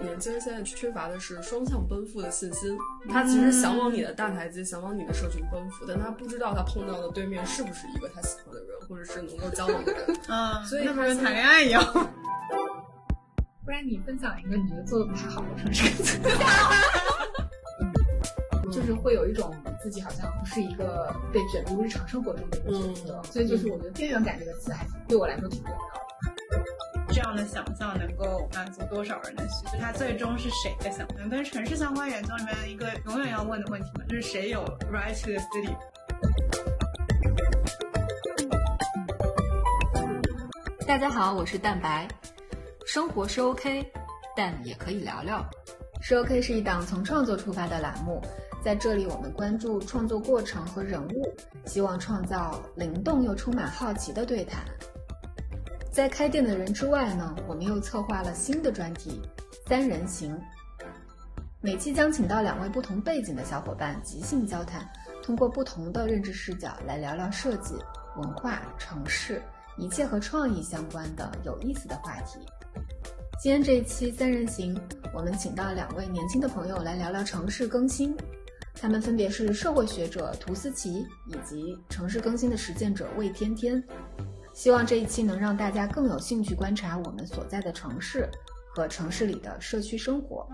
年轻人现在缺乏的是双向奔赴的信心。他其实想往你的大台阶，想往你的社群奔赴，但他不知道他碰到的对面是不是一个他喜欢的人，或者是能够交往的人。嗯，所以那不是谈恋爱一样。不然你分享一个你觉得做的不太好的城市 就是会有一种自己好像不是一个被卷入日常生活中的一个角色，所以就是我觉得边缘感这个词还对我来说挺重要的。这样的想象能够满足多少人的需求？它最终是谁的想象？跟城市相关研究里面一个永远要问的问题嘛，就是谁有 right to the city？大家好，我是蛋白。生活是 OK，但也可以聊聊。是 OK 是一档从创作出发的栏目，在这里我们关注创作过程和人物，希望创造灵动又充满好奇的对谈。在开店的人之外呢，我们又策划了新的专题《三人行》，每期将请到两位不同背景的小伙伴即兴交谈，通过不同的认知视角来聊聊设计、文化、城市一切和创意相关的有意思的话题。今天这一期三人行，我们请到两位年轻的朋友来聊聊城市更新。他们分别是社会学者涂思琪以及城市更新的实践者魏天天。希望这一期能让大家更有兴趣观察我们所在的城市和城市里的社区生活。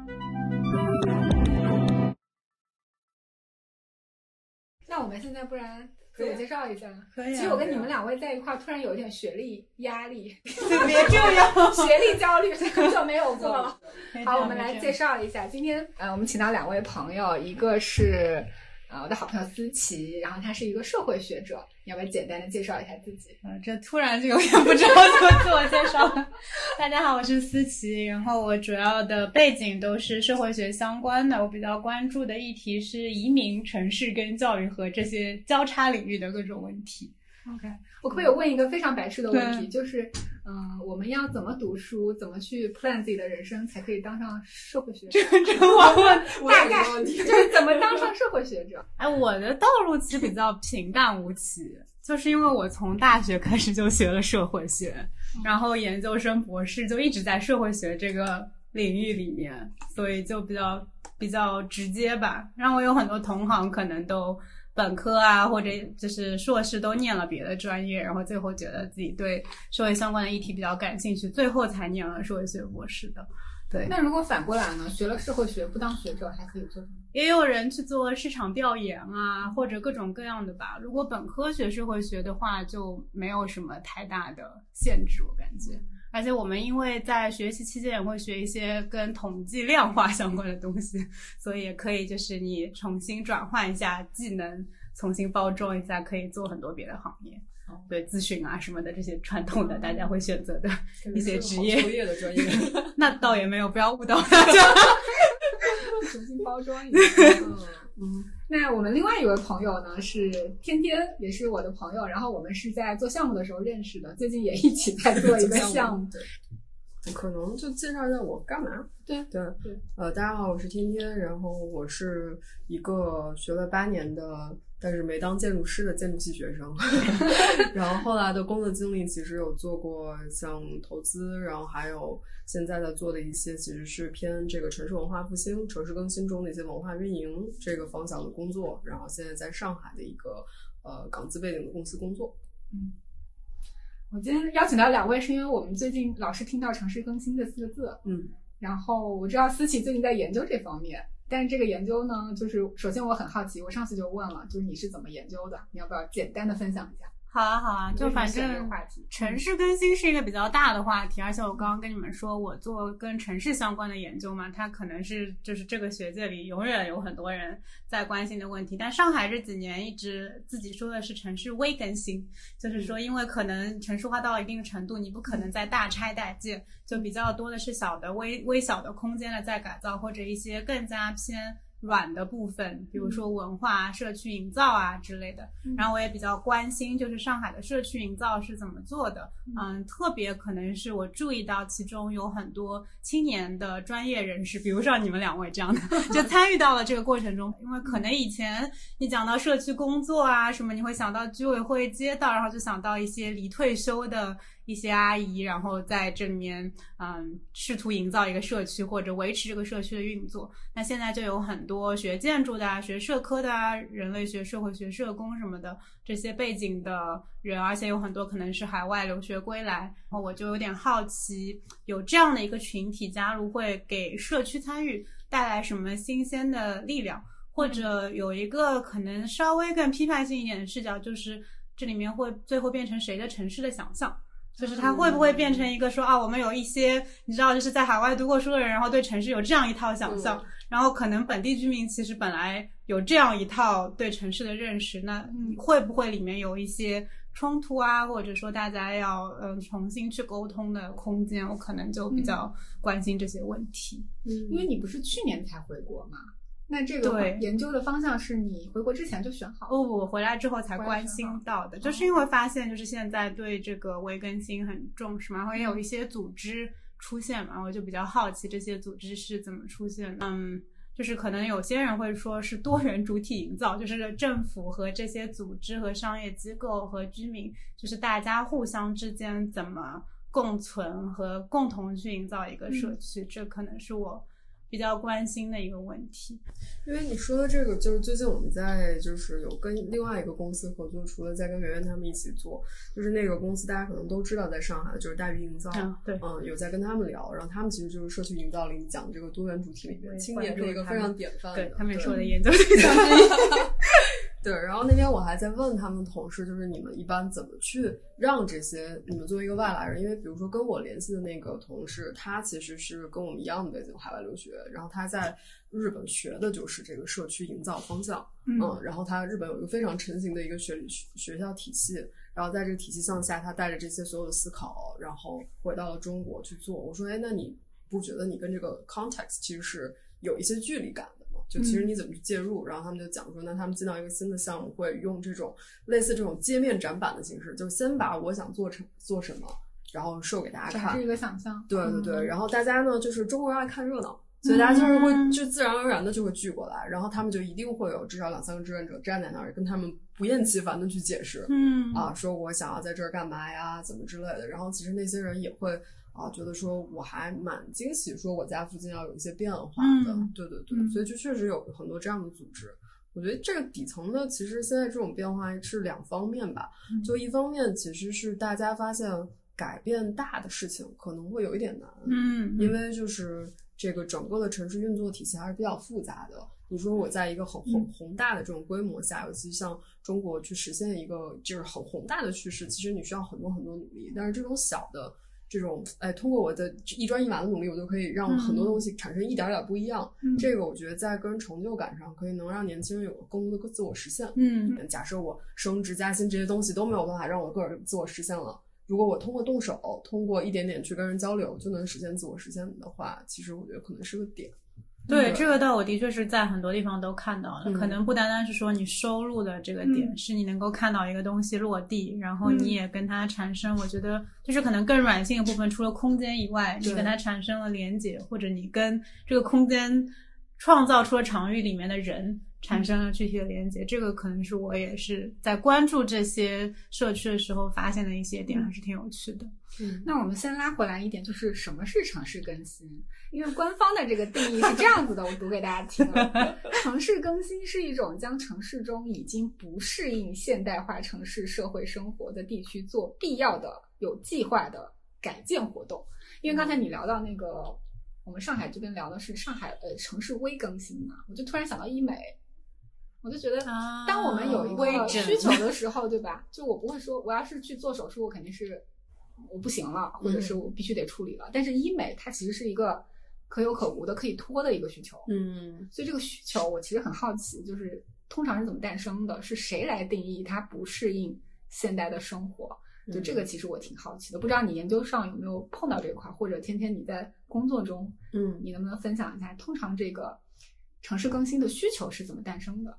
那我们现在不然自我介绍一下。可以、啊。其实我跟你们两位在一块儿，突然有一点学历压力，别这样，学历焦虑，很久没有过 了。好，我们来介绍一下，今天呃，我们请到两位朋友，一个是呃我的好朋友思琪，然后她是一个社会学者，你要不要简单的介绍一下自己？嗯，这突然就有点不知道怎么自我介绍了。大家好，我是思琪，然后我主要的背景都是社会学相关的，我比较关注的议题是移民、城市跟教育和这些交叉领域的各种问题。OK，我可不可以问一个非常白痴的问题，就是，嗯、呃，我们要怎么读书，怎么去 plan 自己的人生，才可以当上社会学者？这这我问，大概就是怎么当上社会学者？哎，我的道路其实比较平淡无奇，就是因为我从大学开始就学了社会学，然后研究生、博士就一直在社会学这个领域里面，所以就比较比较直接吧。让我有很多同行可能都。本科啊，或者就是硕士都念了别的专业，然后最后觉得自己对社会相关的议题比较感兴趣，最后才念了社会学博士的。对，那如果反过来呢？学了社会学不当学者还可以做什么？也有人去做市场调研啊，或者各种各样的吧。如果本科学社会学的话，就没有什么太大的限制，我感觉。而且我们因为在学习期间也会学一些跟统计量化相关的东西，所以也可以就是你重新转换一下技能，重新包装一下，可以做很多别的行业。对咨询啊什么的这些传统的大家会选择的 一些职业，就业的专业，那倒也没有，不要误导大家。重新包装一下。嗯，那我们另外一位朋友呢是天天，也是我的朋友，然后我们是在做项目的时候认识的，最近也一起在 做一个项目。对，可能就介绍一下我干嘛。对对对，呃，大家好，我是天天，然后我是一个学了八年的，但是没当建筑师的建筑系学生。然后后来的工作经历其实有做过像投资，然后还有现在在做的一些其实是偏这个城市文化复兴、城市更新中的一些文化运营这个方向的工作。然后现在在上海的一个呃港资背景的公司工作。嗯。我今天邀请到两位，是因为我们最近老是听到“城市更新”这四个字，嗯，然后我知道思琪最近在研究这方面，但是这个研究呢，就是首先我很好奇，我上次就问了，就是你是怎么研究的？你要不要简单的分享一下？好啊，好啊，就反正城市更新是一个比较大的话题，而且我刚刚跟你们说，我做跟城市相关的研究嘛，它可能是就是这个学界里永远有很多人在关心的问题。但上海这几年一直自己说的是城市微更新，就是说因为可能城市化到一定程度，你不可能再大拆大建，就比较多的是小的微微小的空间的在改造，或者一些更加偏。软的部分，比如说文化、社区营造啊之类的。然后我也比较关心，就是上海的社区营造是怎么做的。嗯，特别可能是我注意到其中有很多青年的专业人士，比如像你们两位这样的，就参与到了这个过程中。因为可能以前你讲到社区工作啊什么，你会想到居委会、街道，然后就想到一些离退休的一些阿姨，然后在这里面嗯试图营造一个社区或者维持这个社区的运作。那现在就有很多学建筑的、啊、学社科的、啊、人类学、社会学、社工什么的这些背景的人，而且有很多可能是海外留学归来。然后我就有点好奇，有这样的一个群体加入，会给社区参与带来什么新鲜的力量？或者有一个可能稍微更批判性一点的视角，就是这里面会最后变成谁的城市的想象，就是它会不会变成一个说啊，我们有一些你知道，就是在海外读过书的人，然后对城市有这样一套想象，然后可能本地居民其实本来有这样一套对城市的认识，那会不会里面有一些冲突啊，或者说大家要嗯重新去沟通的空间？我可能就比较关心这些问题。嗯，因为你不是去年才回国嘛。那这个研究的方向是你回国之前就选好？哦，我回来之后才关心到的，就是因为发现就是现在对这个微更新很重视嘛，然后也有一些组织出现嘛，我就比较好奇这些组织是怎么出现的。嗯，就是可能有些人会说是多元主体营造，就是政府和这些组织和商业机构和居民，就是大家互相之间怎么共存和共同去营造一个社区，这可能是我。比较关心的一个问题，因为你说的这个，就是最近我们在就是有跟另外一个公司合作，除了在跟圆圆他们一起做，就是那个公司大家可能都知道，在上海就是大鱼营造，对，嗯，有在跟他们聊，然后他们其实就是社区营造里讲这个多元主题里面，青年是一个非常典范的，对他们也是我的研究对象之一。对，然后那天我还在问他们同事，就是你们一般怎么去让这些你们作为一个外来人，因为比如说跟我联系的那个同事，他其实是跟我们一样的背景，海外留学，然后他在日本学的就是这个社区营造方向，嗯，然后他日本有一个非常成型的一个学学校体系，然后在这个体系向下，他带着这些所有的思考，然后回到了中国去做。我说，哎，那你不觉得你跟这个 context 其实是有一些距离感？就其实你怎么去介入，然后他们就讲说，那他们进到一个新的项目，会用这种类似这种界面展板的形式，就是先把我想做成做什么，然后售给大家看，是一个想象。对对对，然后大家呢，就是中国人爱看热闹，所以大家就是会就自然而然的就会聚过来，然后他们就一定会有至少两三个志愿者站在那儿，跟他们不厌其烦的去解释，嗯啊，说我想要在这儿干嘛呀，怎么之类的，然后其实那些人也会。啊，觉得说我还蛮惊喜，说我家附近要有一些变化的，对对对，所以就确实有很多这样的组织。我觉得这个底层的，其实现在这种变化是两方面吧。就一方面，其实是大家发现改变大的事情可能会有一点难，嗯，因为就是这个整个的城市运作体系还是比较复杂的。你说我在一个很宏宏大的这种规模下，尤其像中国去实现一个就是很宏大的趋势，其实你需要很多很多努力。但是这种小的。这种哎，通过我的一砖一瓦的努力，我就可以让很多东西产生一点点不一样。这个我觉得在个人成就感上，可以能让年轻人有更多的自我实现。嗯，假设我升职加薪这些东西都没有办法让我个人自我实现了，如果我通过动手，通过一点点去跟人交流，就能实现自我实现的话，其实我觉得可能是个点。对这个，倒我的确是在很多地方都看到了。可能不单单是说你收入的这个点，是你能够看到一个东西落地，然后你也跟它产生，我觉得就是可能更软性的部分，除了空间以外，你跟它产生了连接，或者你跟这个空间创造出了场域里面的人产生了具体的连接。这个可能是我也是在关注这些社区的时候发现的一些点，还是挺有趣的。嗯，那我们先拉回来一点，就是什么是城市更新？因为官方的这个定义是这样子的，我读给大家听。城市更新是一种将城市中已经不适应现代化城市社会生活的地区做必要的、有计划的改建活动。因为刚才你聊到那个，我们上海这边聊的是上海呃城市微更新嘛，我就突然想到医美，我就觉得，当我们有一个需求的时候，对吧？就我不会说，我要是去做手术，我肯定是我不行了，或者是我必须得处理了。但是医美它其实是一个。可有可无的、可以拖的一个需求，嗯，所以这个需求我其实很好奇，就是通常是怎么诞生的？是谁来定义它不适应现代的生活？就这个其实我挺好奇的，不知道你研究上有没有碰到这一块，或者天天你在工作中，嗯，你能不能分享一下，通常这个城市更新的需求是怎么诞生的？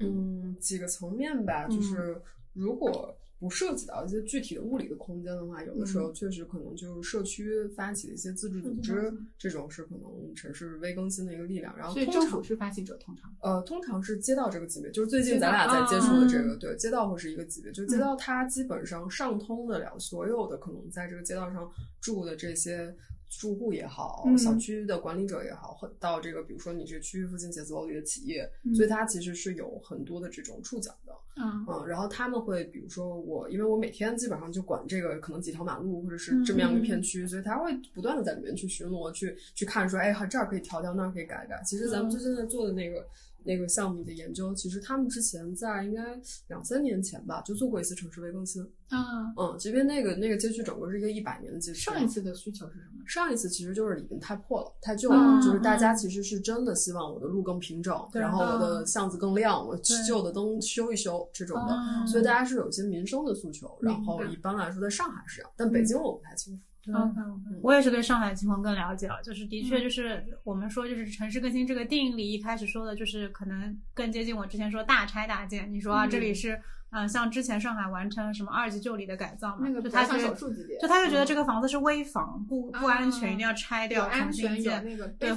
嗯，几个层面吧，就是如果。不涉及到一些具体的物理的空间的话，有的时候确实可能就是社区发起的一些自治组织，这种是可能城市微更新的一个力量。然后，所以政府是发起者，通常呃，通常是街道这个级别，就是最近咱俩在接触的这个，对，街道会是一个级别，就是街道它基本上上通得了所有的可能在这个街道上住的这些。住户也好，小区的管理者也好，到这个比如说你这个区域附近写字楼里的企业，所以它其实是有很多的这种触角的。嗯嗯，然后他们会比如说我，因为我每天基本上就管这个可能几条马路或者是这么样一个片区，所以他会不断的在里面去巡逻，去去看说，哎，这儿可以调调，那儿可以改改。其实咱们最近在做的那个。那个项目的研究，其实他们之前在应该两三年前吧，就做过一次城市微更新。啊嗯，即便那个那个街区整个是一个一百年的街区。上一次的需求是什么？上一次其实就是里面太破了，太旧了，就是大家其实是真的希望我的路更平整，然后我的巷子更亮，我旧的灯修一修这种的。所以大家是有一些民生的诉求。然后一般来说，在上海是这样，但北京我不太清楚。嗯，我也是对上海情况更了解了，就是的确就是我们说就是城市更新这个定义里一开始说的就是可能更接近我之前说大拆大建。你说啊，这里是嗯，像之前上海完成什么二级旧里的改造嘛，就他就手术级别，就他就觉得这个房子是危房，不不安全，一定要拆掉重新建。对，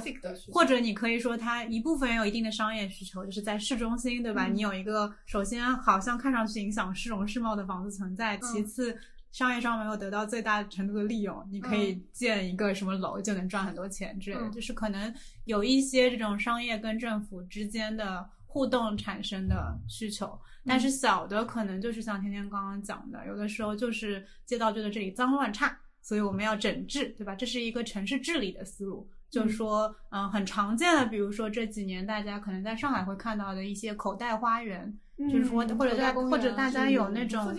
或者你可以说它一部分也有一定的商业需求，就是在市中心，对吧？你有一个首先好像看上去影响市容市貌的房子存在，其次。商业上没有得到最大程度的利用，你可以建一个什么楼就能赚很多钱之类的，就是可能有一些这种商业跟政府之间的互动产生的需求，但是小的可能就是像天天刚刚讲的，有的时候就是街道觉得这里脏乱差，所以我们要整治，对吧？这是一个城市治理的思路，就是说，嗯，很常见的，比如说这几年大家可能在上海会看到的一些口袋花园。就是说，或者在或者大家有那种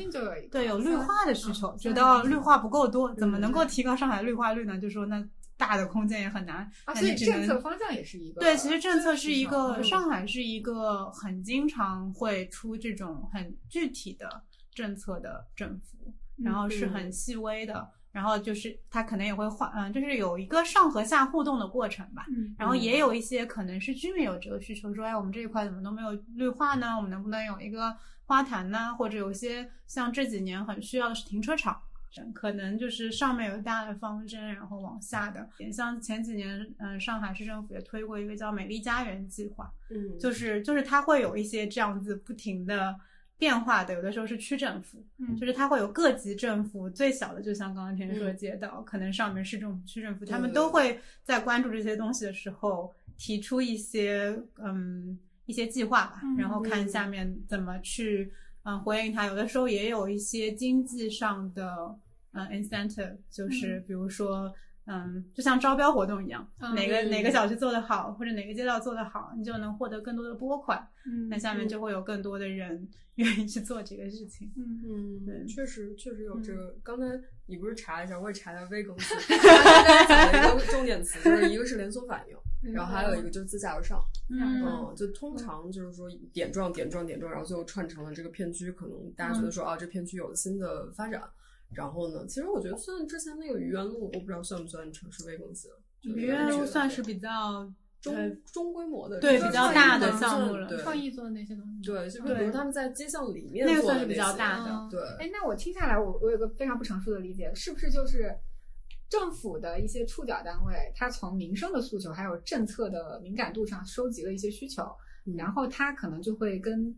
对有绿化的需求，觉得绿化不够多，怎么能够提高上海绿化率呢？就说那大的空间也很难，所以政策方向也是一个对。其实政策是一个，上海是一个很经常会出这种很具体的政策的政府，然后是很细微的。然后就是它可能也会换，嗯，就是有一个上和下互动的过程吧。嗯。然后也有一些可能是居民有这个需求，说，哎，我们这一块怎么都没有绿化呢？我们能不能有一个花坛呢？或者有些像这几年很需要的是停车场，可能就是上面有大的方针，然后往下的。像前几年，嗯，上海市政府也推过一个叫“美丽家园”计划。嗯。就是就是它会有一些这样子不停的。变化的有的时候是区政府，就是它会有各级政府，最小的就像刚刚天说的街道，可能上面市政府、区政府，他们都会在关注这些东西的时候提出一些嗯一些计划吧，然后看下面怎么去嗯回应它。有的时候也有一些经济上的嗯 incentive，就是比如说。嗯，就像招标活动一样，哪个哪个小区做得好，或者哪个街道做得好，你就能获得更多的拨款。嗯，那下面就会有更多的人 愿意去做这个事情。嗯嗯，对，确实确实有这个。刚才你不是查了一下，我也查了微公司，讲了一个重点词，就是一个是连锁反应，然后还有一个就是自下而上。嗯，就通常就是说点状点状点状，然后最后串成了这个片区，可能大家觉得说啊，这片区有了新的发展。然后呢？其实我觉得算之前那个愚园路，我不知道算不算城市微更新。愚园路算是比较中中规模的，对比较大的项目了。创意做的那些东西，对，就比如他们在街巷里面那个算是比较大的。对，哎，那我听下来，我我有个非常不成熟的理解，是不是就是政府的一些触角单位，它从民生的诉求还有政策的敏感度上收集了一些需求，然后它可能就会跟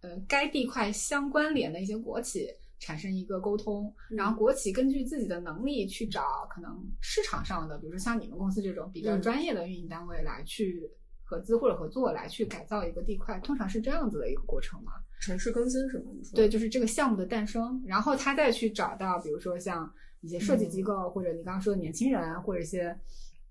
呃该地块相关联的一些国企。产生一个沟通，然后国企根据自己的能力去找可能市场上的，比如说像你们公司这种比较专业的运营单位来去合资或者合作来去改造一个地块，通常是这样子的一个过程嘛？城市更新是吗？你说对，就是这个项目的诞生，然后他再去找到，比如说像一些设计机构，或者你刚刚说的年轻人，或者一些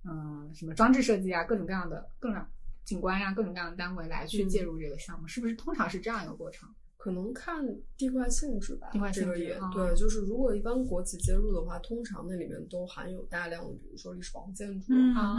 嗯什么装置设计啊，各种各样的各种景观呀，各种各样的单位来去介入这个项目，是不是通常是这样一个过程？可能看地块性质吧，地块这个也对，就是如果一般国企介入的话，通常那里面都含有大量的，比如说历史保护建筑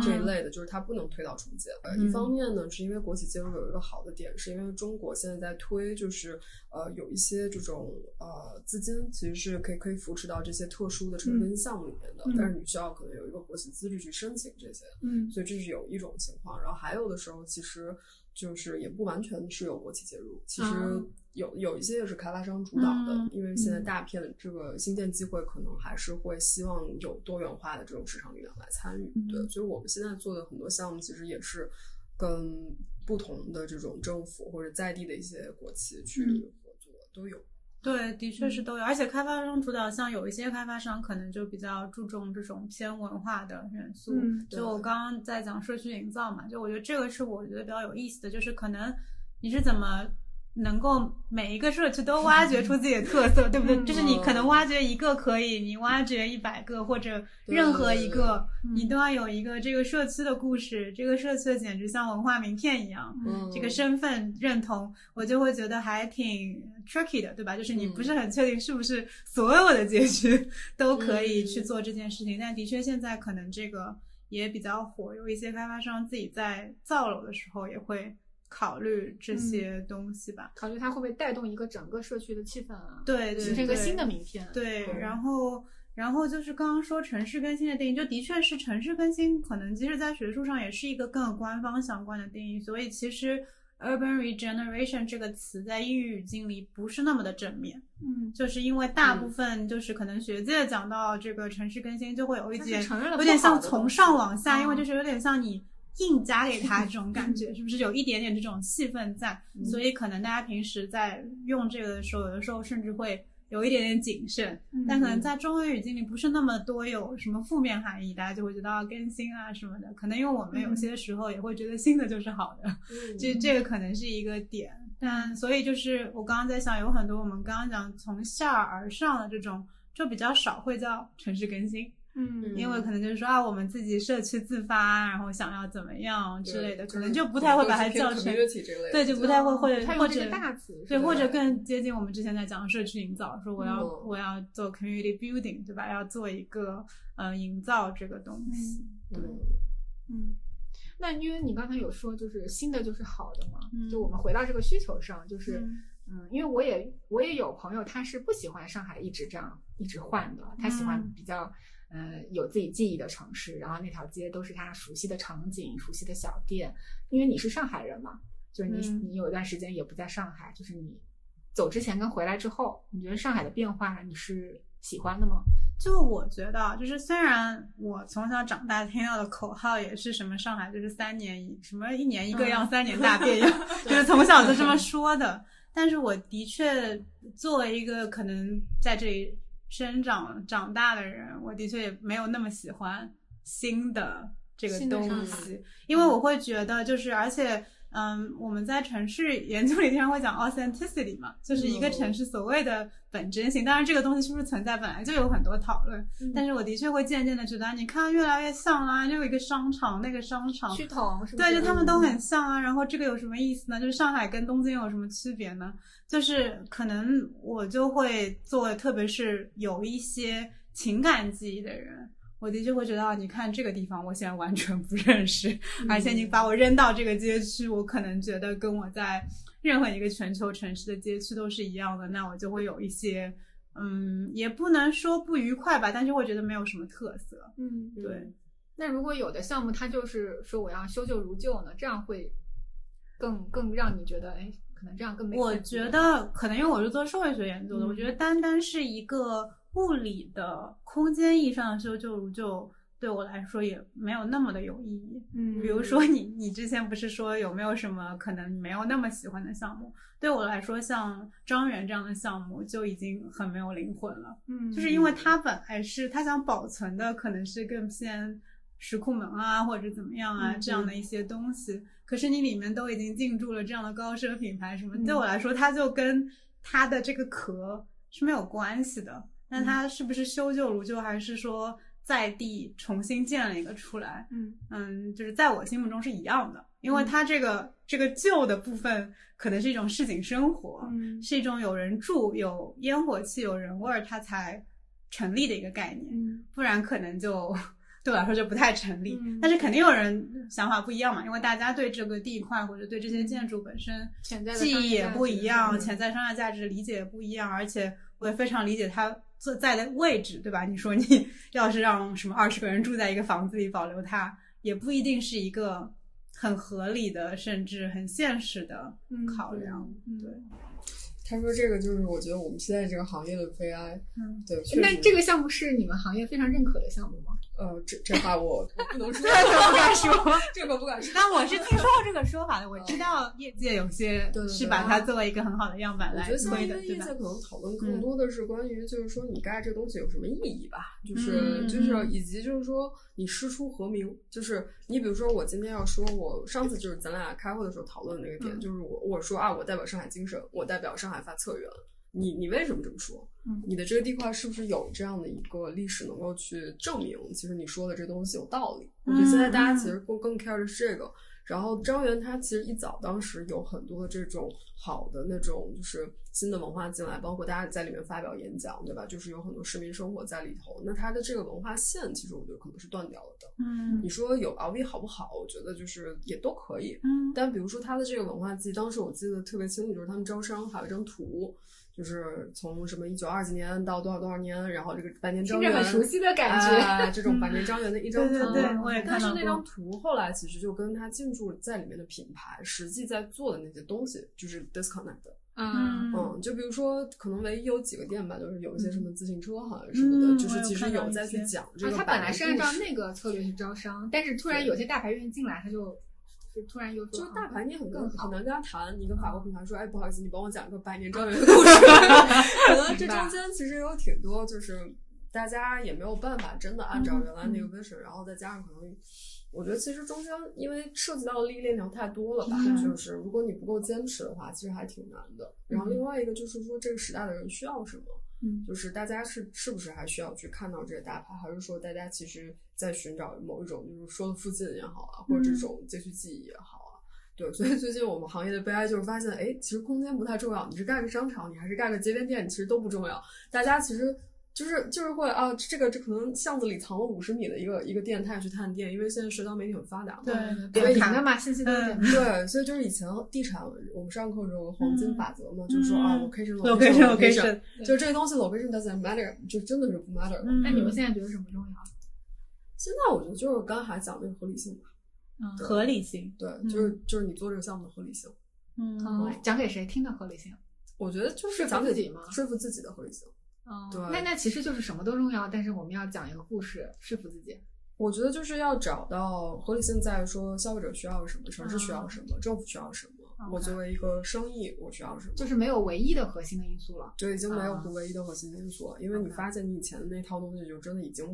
这一类的，就是它不能推到重建。呃，一方面呢，是因为国企介入有一个好的点，是因为中国现在在推，就是呃有一些这种呃资金其实是可以可以扶持到这些特殊的城市项目里面的，但是你需要可能有一个国企资质去申请这些，嗯，所以这是有一种情况。然后还有的时候，其实就是也不完全是有国企介入，其实有有一些也是开发商主导的，因为现在大片的这个新建机会可能还是会希望有多元化的这种市场力量来参与。对，所以我们现在做的很多项目其实也是跟不同的这种政府或者在地的一些国企去合作，都有。对，的确是都有，而且开发商主导，像有一些开发商可能就比较注重这种偏文化的元素。就我刚刚在讲社区营造嘛，就我觉得这个是我觉得比较有意思的，就是可能你是怎么。能够每一个社区都挖掘出自己的特色，对不对？就是你可能挖掘一个可以，你挖掘一百个或者任何一个，你都要有一个这个社区的故事。这个社区简直像文化名片一样，这个身份认同，我就会觉得还挺 tricky 的，对吧？就是你不是很确定是不是所有的街区都可以去做这件事情。但的确，现在可能这个也比较火，有一些开发商自己在造楼的时候也会。考虑这些东西吧，考虑它会不会带动一个整个社区的气氛啊？对，形成一个新的名片。对，然后，然后就是刚刚说城市更新的定义，就的确是城市更新，可能即使在学术上也是一个更官方相关的定义。所以其实 urban regeneration 这个词在英语语境里不是那么的正面。嗯，就是因为大部分就是可能学界讲到这个城市更新，就会有一点有点像从上往下，因为就是有点像你。硬加给他这种感觉，是不是有一点点这种气氛在？所以可能大家平时在用这个的时候，有的时候甚至会有一点点谨慎。但可能在中文语境里不是那么多有什么负面含义，大家就会觉得要更新啊什么的。可能因为我们有些时候也会觉得新的就是好的，这这个可能是一个点。但所以就是我刚刚在想，有很多我们刚刚讲从下而上的这种，就比较少会叫城市更新。嗯，因为可能就是说啊，我们自己社区自发，然后想要怎么样之类的，可能就不太会把它叫成对，就不太会或者或者大词对，或者更接近我们之前在讲社区营造，说我要我要做 community building，对吧？要做一个呃营造这个东西，对，嗯，那因为你刚才有说就是新的就是好的嘛，就我们回到这个需求上，就是嗯，因为我也我也有朋友他是不喜欢上海一直这样一直换的，他喜欢比较。呃，有自己记忆的城市，然后那条街都是他熟悉的场景、熟悉的小店。因为你是上海人嘛，就是你你有一段时间也不在上海，就是你走之前跟回来之后，你觉得上海的变化你是喜欢的吗？就我觉得，就是虽然我从小长大听到的口号也是什么上海就是三年一什么一年一个样，三年大变样，就是从小就这么说的。但是我的确作为一个可能在这里。生长长大的人，我的确也没有那么喜欢新的这个东西，因为我会觉得就是，而且，嗯，我们在城市研究里经常会讲 authenticity 嘛，就是一个城市所谓的本真性。当然，这个东西是不是存在，本来就有很多讨论。但是我的确会渐渐的觉得，你看越来越像啦，就有一个商场，那个商场趋同，对，就他们都很像啊。然后这个有什么意思呢？就是上海跟东京有什么区别呢？就是可能我就会做，特别是有一些情感记忆的人，我的确会觉得，你看这个地方，我现在完全不认识，而且你把我扔到这个街区，我可能觉得跟我在任何一个全球城市的街区都是一样的，那我就会有一些，嗯，也不能说不愉快吧，但是会觉得没有什么特色。嗯，对。那如果有的项目它就是说我要修旧如旧呢，这样会更更让你觉得，哎。可能这样更没。我觉得可能因为我是做社会学研究的，我觉得单单是一个物理的空间意义上的修旧如旧，对我来说也没有那么的有意义。嗯，比如说你你之前不是说有没有什么可能没有那么喜欢的项目？对我来说，像张园这样的项目就已经很没有灵魂了。嗯，就是因为它本来是它想保存的，可能是更偏石库门啊或者怎么样啊这样的一些东西。可是你里面都已经进驻了这样的高奢品牌，什么对我来说，它就跟它的这个壳是没有关系的。那它是不是修旧如旧，还是说在地重新建了一个出来？嗯嗯，就是在我心目中是一样的，因为它这个这个旧的部分可能是一种市井生活，是一种有人住、有烟火气、有人味儿，它才成立的一个概念。嗯，不然可能就。对我来说就不太成立，但是肯定有人想法不一样嘛，因为大家对这个地块或者对这些建筑本身记忆也不一样，潜在商业价值理解也不一样，而且我也非常理解它所在的位置，对吧？你说你 要是让什么二十个人住在一个房子里，保留它，也不一定是一个很合理的，甚至很现实的考量。对，他说这个就是我觉得我们现在这个行业的悲哀。嗯，对。那这个项目是你们行业非常认可的项目吗？呃，这这话我不能说，这可不敢说，这可不敢说。但我是听说过这个说法的，我知道业界有些是把它作为一个很好的样板来推的，对吧？业界可能讨论更多的是关于，就是说你盖这个东西有什么意义吧？就是就是以及就是说你师出何名？就是你比如说我今天要说，我上次就是咱俩开会的时候讨论的那个点，就是我我说啊，我代表上海精神，我代表上海发策源。你你为什么这么说？你的这个地块是不是有这样的一个历史能够去证明？其实你说的这东西有道理。我觉得现在大家其实更更 care 的是这个。然后张元他其实一早当时有很多的这种好的那种就是新的文化进来，包括大家在里面发表演讲，对吧？就是有很多市民生活在里头。那他的这个文化线，其实我觉得可能是断掉了的。嗯，你说有 LV 好不好？我觉得就是也都可以。嗯，但比如说他的这个文化季，当时我记得特别清楚，就是他们招商还有一张图。就是从什么一九二几年到多少多少年，然后这个百年张元，很熟悉的感觉，这种百年张元的一张图。对对，我也看到但是那张图后来其实就跟他进驻在里面的品牌实际在做的那些东西就是 disconnect。嗯嗯，就比如说，可能唯一有几个店吧，就是有一些什么自行车好像什么的，就是其实有在去讲这个。他本来是按照那个策略去招商，但是突然有些大牌愿意进来，他就。就突然又就是大牌，你很更很难跟他谈。你跟法国品牌说，哎，不好意思，你帮我讲一个百年庄园的故事。可能这中间其实有挺多，就是大家也没有办法真的按照原来那个 vision，然后再加上可能，我觉得其实中间因为涉及到的利益链条太多了吧，就是如果你不够坚持的话，其实还挺难的。然后另外一个就是说，这个时代的人需要什么？嗯，就是大家是是不是还需要去看到这个大牌，还是说大家其实在寻找某一种，就是说的附近也好啊，或者这种街区记忆也好啊？对，所以最近我们行业的悲哀就是发现，哎，其实空间不太重要，你是盖个商场，你还是盖个街边店，其实都不重要，大家其实。就是就是会啊，这个这可能巷子里藏了五十米的一个一个店，他也去探店，因为现在社交媒体很发达嘛，对，点的嘛，信息都 对，所以就是以前地产，我们上课时候黄金法则嘛，就是说啊，location，location，就这个东西 location doesn't matter，就真的是不 matter。那你们现在觉得什么重要？现在我觉得就是刚才讲那个合理性吧，嗯合理性，对，就是就是你做这个项目的合理性，嗯，讲给谁听的合理性？我觉得就是讲自己吗？说服自己的合理性。哦，那那其实就是什么都重要，但是我们要讲一个故事说服自己。我觉得就是要找到合理性，在说消费者需要什么，城市需要什么，政府需要什么。我作为一个生意，我需要什么？就是没有唯一的核心的因素了。就已经没有唯一的核心因素了，因为你发现你以前的那套东西就真的已经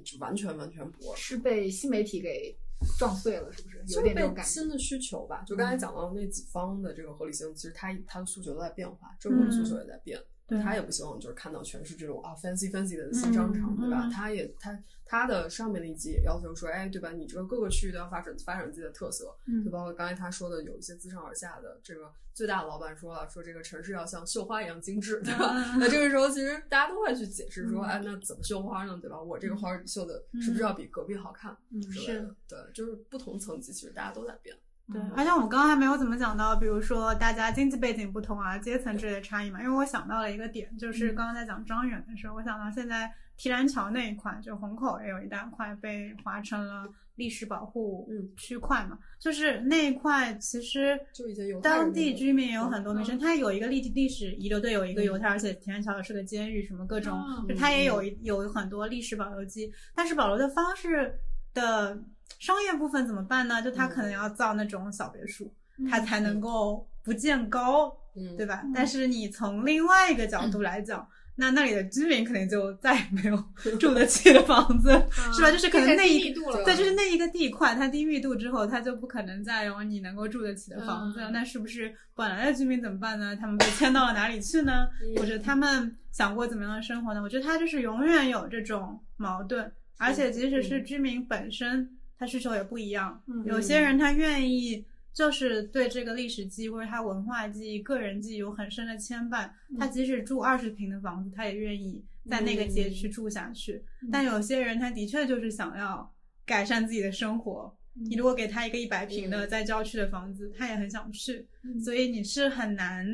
就完全完全不是被新媒体给撞碎了，是不是？有点这种感觉。新的需求吧，就刚才讲到那几方的这个合理性，其实它它的诉求都在变化，政府的诉求也在变。他也不希望就是看到全是这种啊 fancy fancy 的新商场，对吧？他也他他的上面的一级也要求说，哎，对吧？你这个各个区域都要发展发展自己的特色，就包括刚才他说的有一些自上而下的这个最大的老板说了，说这个城市要像绣花一样精致，对吧？那这个时候其实大家都会去解释说，哎，那怎么绣花呢？对吧？我这个花绣的是不是要比隔壁好看？是，对，就是不同层级，其实大家都在变。对，而且我们刚刚还没有怎么讲到，比如说大家经济背景不同啊，阶层之类的差异嘛。因为我想到了一个点，就是刚刚在讲张远的时候，我想到现在提篮桥那一块，就虹口也有一大块被划成了历史保护区块嘛。就是那一块其实就已经有当地居民也有很多名声，它有一个历历史遗留队，有一个犹太，而且提篮桥是个监狱，什么各种，就它也有有很多历史保留机，但是保留的方式的。商业部分怎么办呢？就他可能要造那种小别墅，他才能够不见高，对吧？但是你从另外一个角度来讲，那那里的居民肯定就再也没有 住得起的房子，是吧？就是可能那一对，就是那一个地块，它低密度之后，它就不可能再有你能够住得起的房子。那是不是本来的居民怎么办呢？他们被迁到了哪里去呢？或者他们想过怎么样的生活呢？我觉得他就是永远有这种矛盾，而且即使是居民本身。他需求也不一样，有些人他愿意就是对这个历史记忆或者他文化记忆、个人记忆有很深的牵绊，他即使住二十平的房子，他也愿意在那个街区住下去。但有些人他的确就是想要改善自己的生活，你如果给他一个一百平的在郊区的房子，他也很想去。所以你是很难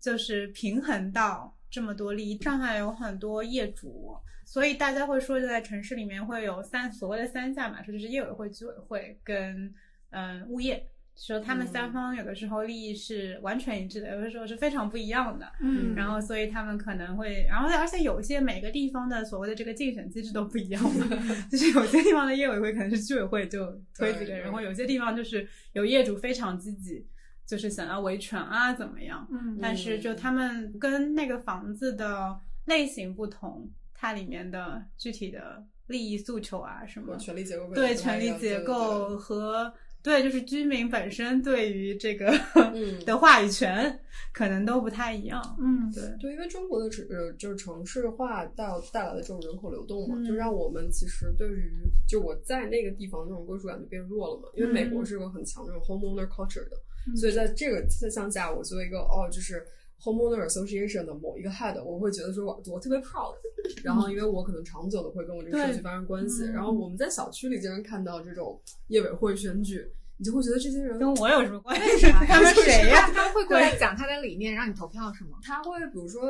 就是平衡到这么多利益。上海有很多业主。所以大家会说，就在城市里面会有三所谓的三下马车，就是业委会、居委会跟嗯物业。说他们三方有的时候利益是完全一致的，有的时候是非常不一样的。嗯然后所以他们可能会，然后而且有些每个地方的所谓的这个竞选机制都不一样嘛，就是有些地方的业委会可能是居委会就推几个人，对然后有些地方就是有业主非常积极，就是想要维权啊怎么样，嗯但是就他们跟那个房子的类型不同，它里面的具体的利益诉求啊什么，权力结构会对权力结构和对就是居民本身对于这个嗯 的话语权可能都不太一样。嗯对，对，因为中国的城呃就是城市化带带来的这种人口流动嘛，嗯就让我们其实对于就我在那个地方那种归属感就变弱了嘛。因为美国嗯是个很强这种 homeowner culture 的，嗯所以在这个现象下，我作为一个哦就是 homeowner association 的某一个 head，我会觉得说我我特别 proud。然后因为我可能长久的会跟我这个社区发生关系，嗯然后我们在小区里经常看到这种业委会选举，你就会觉得这些人跟我有什么关系？他们 谁呀、他们会过来讲他的理念，让你投票是吗？他会比如说，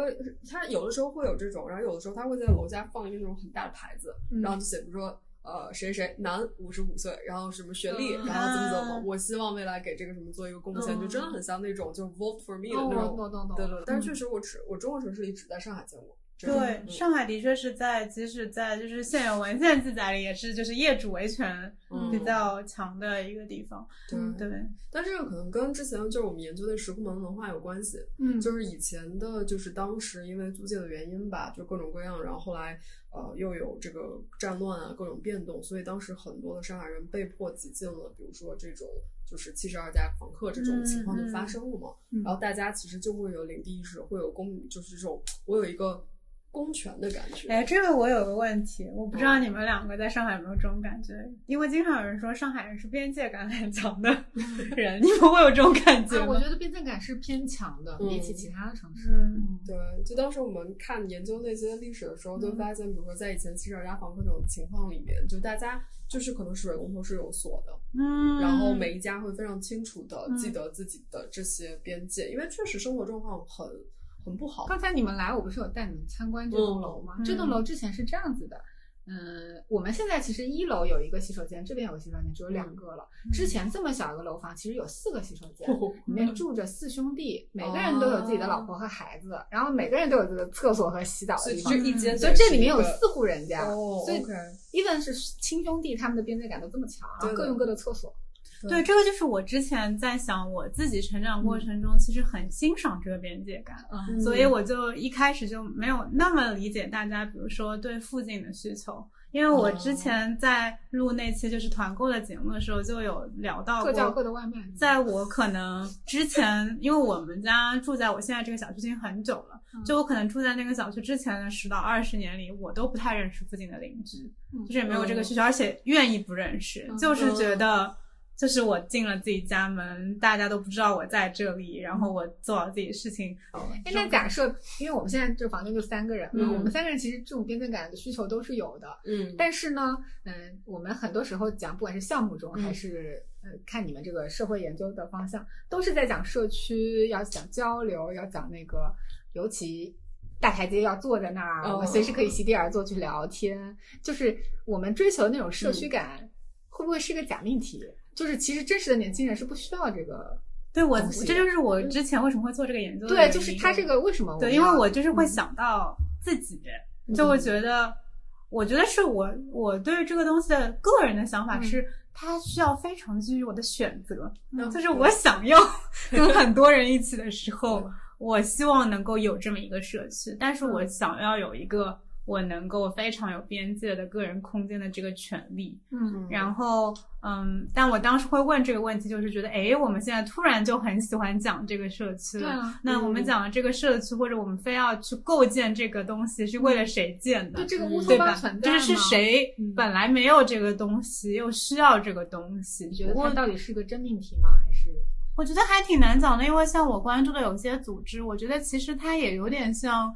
他有的时候会有这种，然后有的时候他会在楼下放一个那种很大的牌子，嗯然后就写，比如说呃谁谁男五十五岁，然后什么学历，嗯然后怎么怎么啊，我希望未来给这个什么做一个贡献，嗯就真的很像那种就 vote for me 的哦，那种。对对，但是确实，实我只我中国城市里只在上海见过。对，嗯上海的确是在，即使在就是现有文献记载里，也是就是业主维权嗯比较强的一个地方。对对，但这个可能跟之前就是我们研究的石库门文化有关系。嗯，就是以前的，就是当时因为租界的原因吧，就各种各样，然后后来呃又有这个战乱啊，各种变动，所以当时很多的上海人被迫挤进了，比如说这种就是七十二家房客这种情况就发生了嘛。嗯然后大家其实就会有领地意识，会有公，就是这种我有一个公权的感觉。哎，这个我有个问题，我不知道你们两个在上海有没有这种感觉？因为经常有人说上海人是边界感很强的 人，你们会有这种感觉啊，吗？我觉得边界感是偏强的，嗯比起其他的城市。嗯对，就当时我们看研究那些历史的时候，就嗯发现，比如说在以前七十二家房客这种情况里面，就大家就是可能是水龙头是有锁的，嗯，然后每一家会非常清楚的嗯记得自己的这些边界，因为确实生活状况很很不好。刚才你们来，我不是有带你们参观这栋楼吗？嗯这栋楼之前是这样子的。嗯，我们现在其实一楼有一个洗手间，这边有个洗手间，只有两个了。嗯之前这么小一个楼房，其实有四个洗手间，哦里面住着四兄弟，每个人都有自己的老婆和孩子，然后每个人都有自己的厕所和洗澡的地方所以这。一间，所以这里面有四户人家，哦所以 even 是亲兄弟，他们的边界感都这么强，各用各的厕所。对，这个就是我之前在想，我自己成长嗯过程中其实很欣赏这个边界感，嗯所以我就一开始就没有那么理解大家，比如说对附近的需求。因为我之前在录那期就是团购的节目的时候，就有聊到各叫过，各的外卖。在我可能之前，因为我们家住在我现在这个小区已经很久了，嗯就我可能住在那个小区之前的十到二十年里，我都不太认识附近的邻居，嗯就是也没有这个需求，而且愿意不认识，嗯就是觉得。就是我进了自己家门，大家都不知道我在这里，然后我做好自己的事情。哎，那假设，因为我们现在这个房间就三个人嘛，嗯我们三个人其实这种边界感的需求都是有的。嗯，但是呢，嗯，我们很多时候讲，不管是项目中嗯还是呃看你们这个社会研究的方向，都是在讲社区，要讲交流，要讲那个，尤其大台阶要坐在那儿，哦我们随时可以席地而坐去聊天，就是我们追求的那种社区感，会不会是个假命题？就是其实真实的年轻人是不需要这个。对我，这就是我之前为什么会做这个研究的对，就是他这个为什么对，因为我就是会嗯想到自己，就会觉得，我觉得是我我对于这个东西的个人的想法嗯是，它需要非常基于我的选择，嗯就是我想要 跟很多人一起的时候，我希望能够有这么一个社区，但是我想要有一个我能够非常有边界的个人空间的这个权利，嗯然后，嗯，但我当时会问这个问题，就是觉得，哎，我们现在突然就很喜欢讲这个社区了。对啊，那我们讲了这个社区，或者我们非要去构建这个东西，是为了谁建的对？这个乌托对吧？邦存在就是是？谁嗯本来没有这个东西，又需要这个东西？你觉得它到底是个真命题吗？还是我觉得还挺难讲的，因为像我关注的有些组织，我觉得其实它也有点像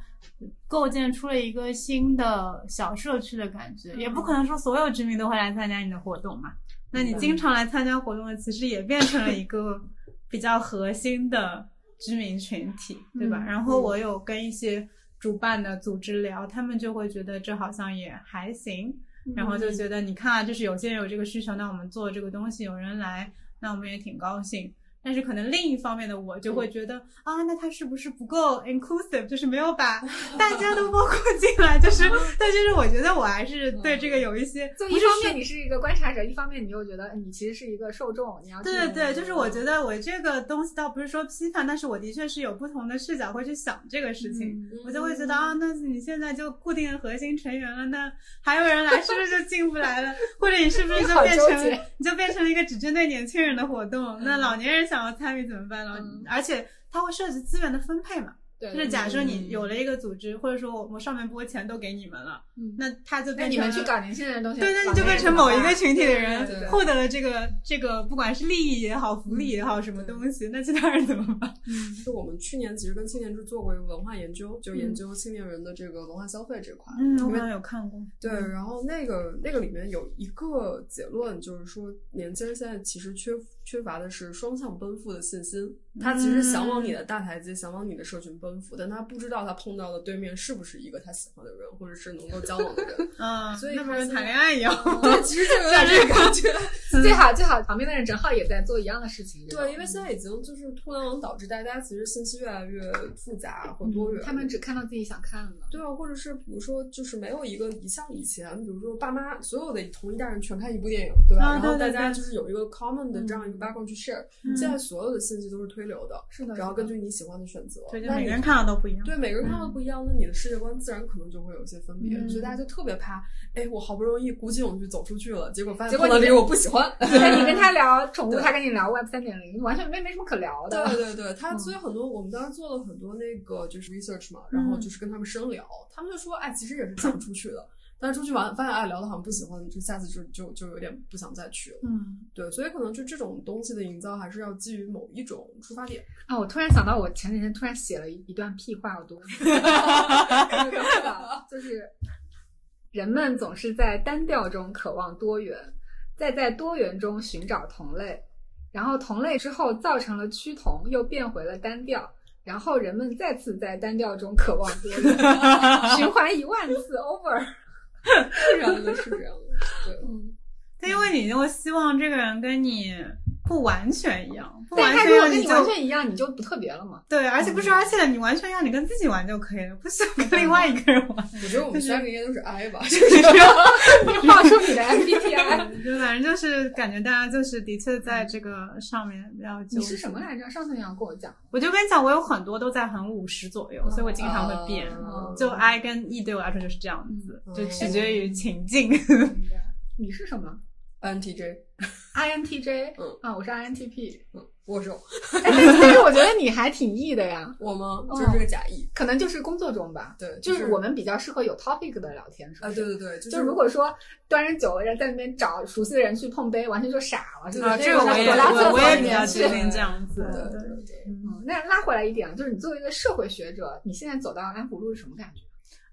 构建出了一个新的小社区的感觉，嗯也不可能说所有居民都会来参加你的活动嘛。那你嗯经常来参加活动的，其实也变成了一个比较核心的居民群体，对吧？嗯然后我有跟一些主办的组织聊，他们就会觉得这好像也还行，然后就觉得你看啊，就是有些人有这个需求，那我们做这个东西，有人来那我们也挺高兴。但是可能另一方面的我就会觉得啊，那他是不是不够 inclusive，就是没有把大家都包括进来？就是，但就是我觉得我还是对这个有一些。就一方面你是一个观察者，一方面你又觉得你其实是一个受众，你要对对对，就是我觉得我这个东西倒不是说批判，但是我的确是有不同的视角会去想这个事情，我就会觉得啊，那你现在就固定核心成员了，那还有人来是不是就进不来了？或者你是不是就变成你就变成了一个只针对年轻人的活动？那老年人。想要参与怎么办呢？而且它会涉及资源的分配嘛。就是假设你有了一个组织，或者说我我上面拨钱都给你们了，那他就变成你们去搞年轻人的东西，对，那你就变成某一个群体的人获得了这个这个不管是利益也好，福利也好，什么东西，那其他人怎么办？嗯，就我们去年其实跟青年志做过一个文化研究，就研究青年人的这个文化消费这块。嗯，我好像有看过。对，然后那个那个里面有一个结论，就是说年轻人现在其实缺缺乏的是双向奔赴的信心。他其实想往你的大台阶，想往你的社群奔赴，但他不知道他碰到的对面是不是一个他喜欢的人，或者是能够交往的人。嗯，所以他们谈恋爱一样。对，其实就有点这个感觉。最好最好旁边的人正好也在做一样的事情。对，因为现在已经就是互联网导致大家其实信息越来越复杂或多元。他们只看到自己想看的。对啊，或者是比如说，就是没有一个像以前，比如说爸妈所有的同一代人全看一部电影，对吧？然后大家就是有一个 common 的这样一个 background 去 share。现在所有的信息都是推流的。是的。然后根据你喜欢的选择，对，每个人看到都不一样。对，每个人看到都不一样，那你的世界观自然可能就会有一些分别。所以大家就特别怕，哎，我好不容易鼓起勇气走出去了，结果发现碰到这个我不喜欢。对，你 跟他聊宠物，他跟你聊 Web 三点零，完全没没什么可聊的。对对 对，他所以很多我们当时做了很多那个就是 research 嘛，然后就是跟他们深聊，他们就说，哎，其实也是想出去的。但是出去玩发现哎聊的好像不喜欢，就下次就就就有点不想再去了。嗯，对，所以可能就这种东西的营造还是要基于某一种出发点啊。我突然想到，我前几天突然写了一一段屁话，我读，就是人们总是在单调中渴望多元，再在多元中寻找同类，然后同类之后造成了趋同，又变回了单调，然后人们再次在单调中渴望多元，循环一万次 over。是这样的，是这样的，对，嗯，因为你就希望这个人跟你不完全一样，不完全一样，你完全一样，你就不特别了嘛。对，而且不是，而且你完全一样，你跟自己玩就可以了，不需要跟另外一个人玩。我觉得我们三个应该都是 I 吧，就是放出你的 MBTI，就反正就是感觉大家就是的确在这个上面比较。你是什么来着？上次你要跟我讲，我就跟你讲，我有很多都在很五十左右，所以我经常会变。就 I 跟 E 对我来说就是这样子，就取决于情境。你是什么？INTJ，INTJ，嗯啊，我是 INTP，嗯。握手，但是我觉得你还挺 E 的呀。我吗？就是个假 E，可能就是工作中吧。对，就是我们比较适合有 topic 的聊天，是吧？啊，对对对，就是如果说端着酒，然后在那边找熟悉的人去碰杯，完全就傻了。啊，这个我也我我也比较接近这样子。对对对，嗯，那拉回来一点，就是你作为一个社会学者，你现在走到安福路是什么感觉？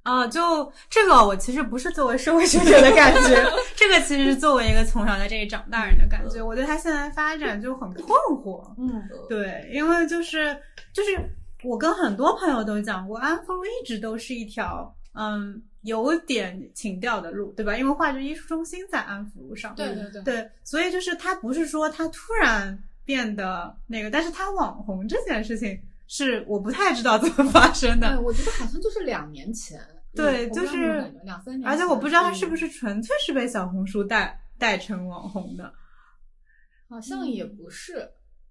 啊，就这个，我其实不是作为社会学者的感觉，这个其实是作为一个从小在这里长大人的感觉。我对他现在发展就很困惑。嗯，对，因为就是就是我跟很多朋友都讲过，安福路一直都是一条嗯有点情调的路，对吧？因为话剧艺术中心在安福路上。对对对。对，所以就是他不是说他突然变得那个，但是他网红这件事情。是我不太知道怎么发生的，我觉得好像就是两年前，对，就是两三年，而且我不知道他是不是纯粹是被小红书带带成网红的，好像也不是，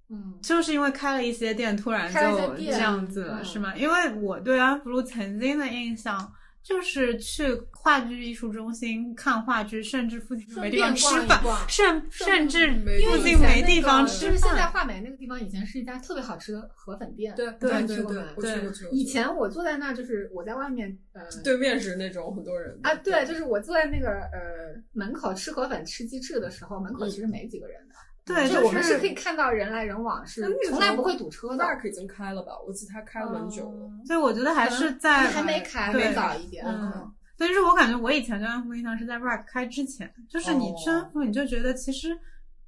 嗯，就是因为开了一些店，突然就这样子了，是吗？因为我对安福路曾经的印象。就是去话剧艺术中心看话剧，甚至附近没地方吃饭，甚甚至附近没地方吃。就是现在画眉那个地方，以前是一家特别好吃的河粉店。对对对对，以前我坐在那儿，就是我在外面，呃，对面是那种很多人啊，对，就是我坐在那个呃门口吃河粉、吃鸡翅的时候，门口其实没几个人的。对，就我们是可以看到人来人往，是从来不会堵车的。已经开了吧？我记得它开了很久了。所以我觉得还是在还没开，对早一点。嗯，所以是我感觉我以前对安福印象是在 Rack 开之前，就是你去安福，你就觉得其实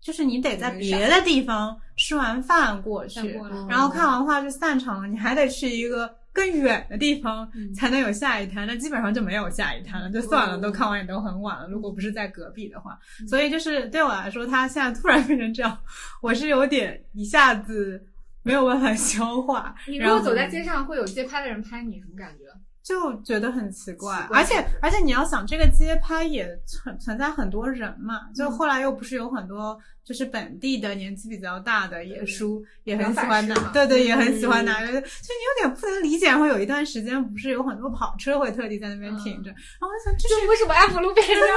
就是你得在别的地方吃完饭过去，然后看完话就散场了，你还得去一个更远的地方才能有下一摊，那基本上就没有下一摊了，就算了，都看完也都很晚了。如果不是在隔壁的话，所以就是对我来说，它现在突然变成这样，我是有点一下子没有办法消化。你如果走在街上，会有街拍的人拍你，什么感觉？就觉得很奇怪，而且而且你要想，这个街拍也存存在很多人嘛，就后来又不是有很多。就是本地的年纪比较大的野叔也很喜欢拿，对对，也很喜欢拿。就你有点不能理解，然后有一段时间不是有很多跑车会特地在那边停着，然后我想，这是为什么安福路变成这样？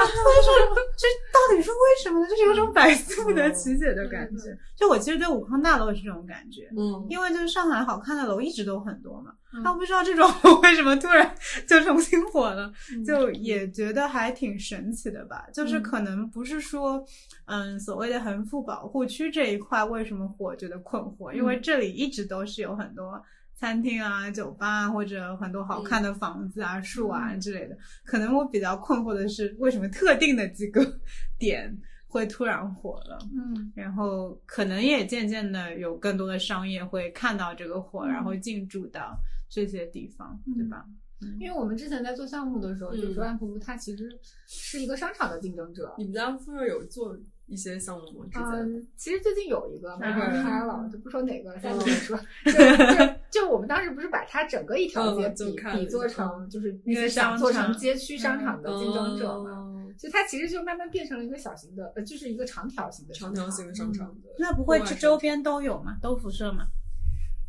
这到底是为什么呢？就是有种百思不得其解的感觉。就我其实对武康大楼也是这种感觉，嗯，因为就是上海好看的楼一直都很多嘛，但我不知道这种为什么突然就重新火了，就也觉得还挺神奇的吧。就是可能不是说，嗯，所谓的很。富保护区这一块为什么火？觉得困惑，因为这里一直都是有很多餐厅啊、酒吧啊，或者很多好看的房子啊、树啊之类的。可能我比较困惑的是，为什么特定的几个 点会突然火了？嗯，然后可能也渐渐的有更多的商业会看到这个火，然后进驻到这些地方，对吧？因为我们之前在做项目的时候，就说安福路它其实是一个商场的竞争者。你们家附近有做？一些项目吗？嗯，其实最近有一个马上开了，就不说哪个，再说。就就就我们当时不是把它整个一条街比比做成就是那些想做成街区商场的竞争者嘛？所以它其实就慢慢变成了一个小型的，呃，就是一个长条形的长条形的商场。那不会这周边都有嘛？都辐射嘛？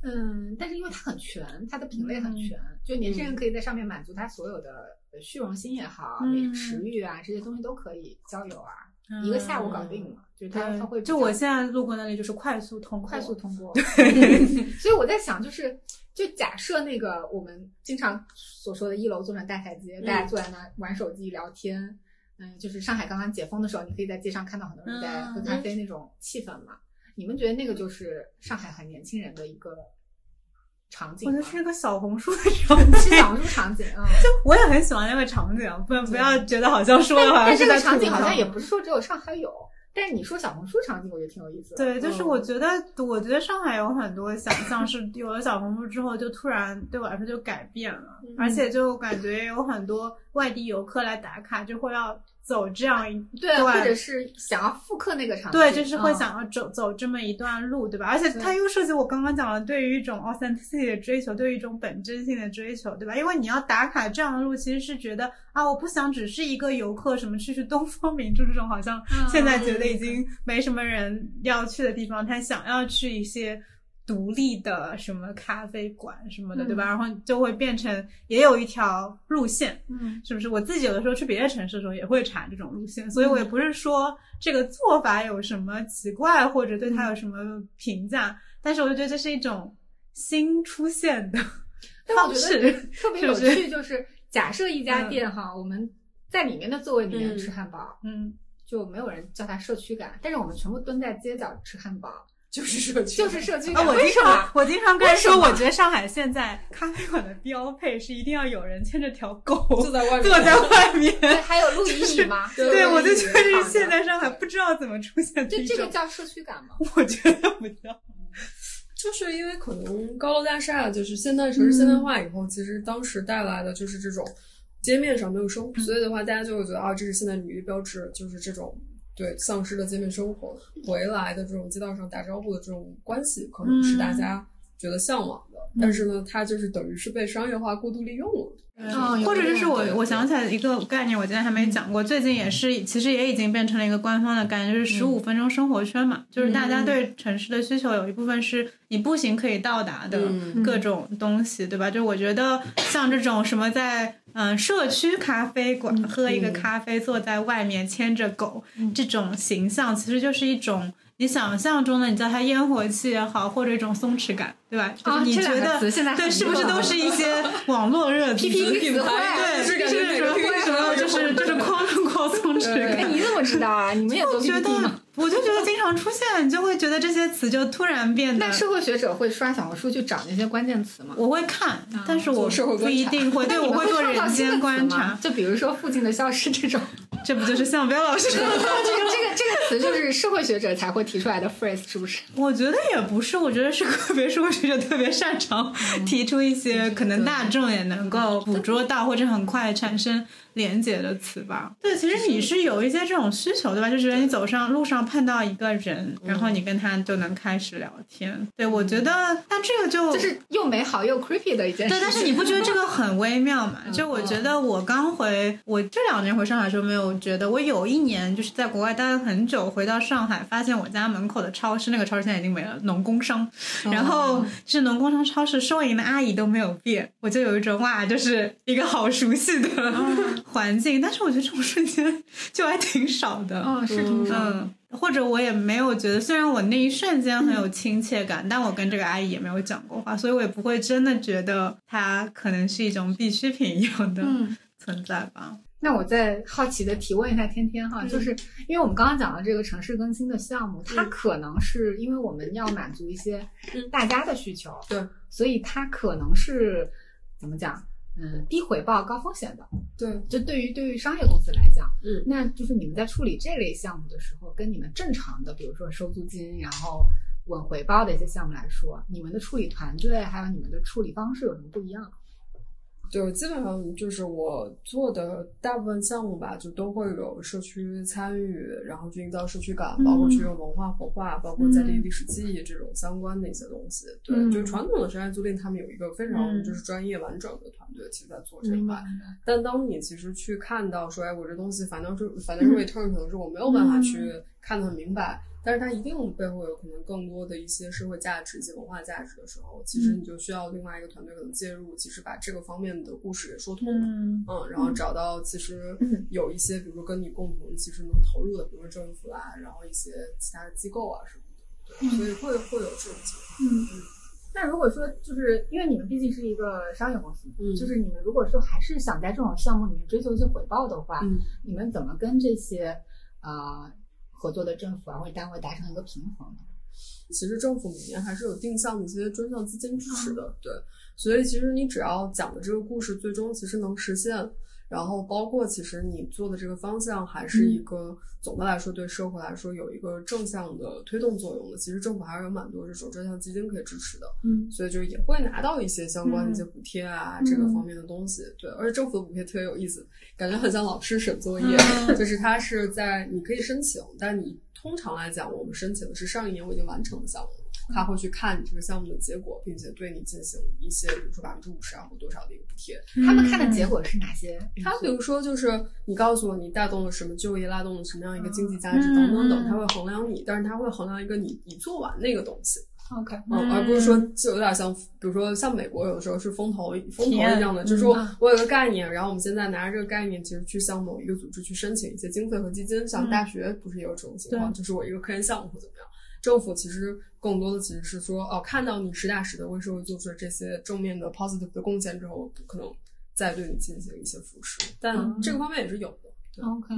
嗯，但是因为它很全，它的品类很全，就年轻人可以在上面满足他所有的虚荣心也好，食欲啊这些东西都可以，交友啊。一个下午搞定了，就他他会就我现在路过那里就是快速通快速通过，对。所以我在想，就是就假设那个我们经常所说的一楼坐上大台阶，大家坐在那玩手机聊天，嗯，就是上海刚刚解封的时候，你可以在街上看到很多人在喝咖啡那种气氛嘛。你们觉得那个就是上海很年轻人的一个？场景，我觉得是一个小红书的场景，是小红书场景啊。就我也很喜欢那个场景，不不要觉得好像说的好像这个场景好像也不是说只有上海有，但是你说小红书场景，我觉得挺有意思的。对，就是我觉得，我觉得上海有很多想象是有了小红书之后，就突然对我来说就改变了，而且就感觉有很多外地游客来打卡，就会要。走这样一对，或者是想要复刻那个场景，对，就是会想要走走这么一段路，对吧？而且它又涉及我刚刚讲的，对于一种 authenticity 的追求，对于一种本真性的追求，对吧？因为你要打卡这样的路，其实是觉得啊，我不想只是一个游客，什么去去东方明珠这种好像现在觉得已经没什么人要去的地方，他想要去一些。独立的什么咖啡馆什么的，对吧？然后就会变成也有一条路线，嗯，是不是？我自己有的时候去别的城市的时候也会查这种路线，所以我也不是说这个做法有什么奇怪或者对它有什么评价，但是我就觉得这是一种新出现的 方式，特别有趣。就是假设一家店哈，我们在里面的座位里面吃汉堡，嗯，就没有人叫它社区感，但是我们全部蹲在街角吃汉堡。就是社区，就是社区。啊我经常，我经常跟人说，我觉得上海现在咖啡馆的标配是一定要有人牵着条狗坐在外面，坐在外面。还有露营椅吗？对，我就觉得是现在上海不知道怎么出现。就这个叫社区感吗？我觉得不叫，就是因为可能高楼大厦，就是现代城市现代化以后，其实当时带来的就是这种街面上没有生活，所以的话，大家就会觉得啊，这是现代女的标志，就是这种。对丧失的街面生活，回来的这种街道上打招呼的这种关系，可能是大家觉得向往的。但是呢，它就是等于是被商业化过度利用了。嗯，或者就是我我想起来一个概念，我今天还没讲过，最近也是，其实也已经变成了一个官方的概念，就是十五分钟生活圈嘛。就是大家对城市的需求有一部分是你步行可以到达的各种东西，对吧？就我觉得像这种什么在。嗯，社区咖啡馆喝一个咖啡，坐在外面牵着狗，这种形象其实就是一种你想象中的，你叫它烟火气也好，或者一种松弛感，对吧？就是你觉得对，是不是都是一些 网络热词？品牌对，是什么什么，就是就是 框框松弛感。你怎么知道啊？你们也都觉得。我就觉得经常出现，你就会觉得这些词就突然变得。那社会学者会刷小红书去找那些关键词吗？我会看，但是我不一定会。对，我会做人间观察。就比如说附近的消失这种。这不就是向彪老师？这个这个这个词就是社会学者才会提出来的 phrase，是不是？我觉得也不是，我觉得是个别社会学者特别擅长提出一些可能大众也能够捕捉到或者很快产生。连接的词吧，对，其实你是有一些这种需求，对吧？就觉得你走上路上碰到一个人，然后你跟他就能开始聊天。对，我觉得，但这个就就是又美好又 creepy 的一件事。对，但是你不觉得这个很微妙吗？就我觉得我刚回，我这两年回上海时候没有觉得，我有一年就是在国外待了很久，回到上海发现我家门口的超市，那个超市现在已经没了，农工商，然后是农工商超市收银的阿姨都没有变，我就有一种哇，就是一个好熟悉的。环境，但是我觉得这种瞬间 就还挺少的，嗯，是挺少。嗯，或者我也没有觉得，虽然我那一瞬间很有亲切感，但我跟这个阿姨也没有讲过话，所以我也不会真的觉得它可能是一种必需品一样的 存在吧。那我再好奇的提问一下天天哈，就是因为我们刚刚讲的这个城市更新的项目，它可能是因为我们要满足一些大家的需求，对，所以它可能是怎么讲？嗯，低回报高风险的，对，就对于对于商业公司来讲，嗯，那就是你们在处理这类项目的时候，跟你们正常的，比如说收租金然后稳回报的一些项目来说，你们的处理团队还有你们的处理方式有什么不一样？就基本上就是我做的大部分项目吧，就都会有社区参与，然后去营造社区感，包括去用文化活化，包括在地历史记忆这种相关的一些东西。对，就传统的商业租赁，他们有一个非常就是专业完整的团队，其实在做这块。但当你其实去看到说，哎，我这东西反正是反正 return 可能是我没有办法去看得很明白。但是它一定背后有可能更多的一些社会价值以及文化价值的时候，其实你就需要另外一个团队可能介入，其实把这个方面的故事给说通，嗯，然后找到其实有一些，比如说跟你共同其实能投入的，比如说政府啊，然后一些其他的机构啊什么的，所以会会有这种情况。嗯，嗯那如果说就是因为你们毕竟是一个商业公司，嗯，就是你们如果说还是想在这种项目里面追求一些回报的话，嗯，你们怎么跟这些啊？合作的政府啊或者单位达成一个平衡的，其实政府每年还是有定向的一些专项资金支持的，对，所以其实你只要讲的这个故事最终其实能实现。然后包括其实你做的这个方向还是一个总的来说对社会来说有一个正向的推动作用的。其实政府还是有蛮多这种专项基金可以支持的，嗯，所以就也会拿到一些相关的一些补贴啊这个方面的东西。对，而且政府的补贴特别有意思，感觉很像老师审作业，就是它是在你可以申请，但你通常来讲我们申请的是上一年我已经完成的项目。他会去看你这个项目的结果，并且对你进行一些，比如说百分之五十啊或多少的一个补贴。他们看的结果是哪些？他比如说就是你告诉我你带动了什么就业，拉动了什么样一个经济价值等等等，他会衡量你，但是他会衡量一个你你做完那个东西。OK，嗯，而不是说就有点像，比如说像美国有的时候是风投风投一样的，就是说我有个概念，然后我们现在拿着这个概念，其实去向某一个组织去申请一些经费和基金，像大学不是也有这种情况，就是我一个科研项目或怎么样。政府其实更多的其实是说，哦，看到你实打实的为社会做出了这些正面的 positive 的贡献之后，可能再对你进行一些扶持。但这个方面也是有的。OK，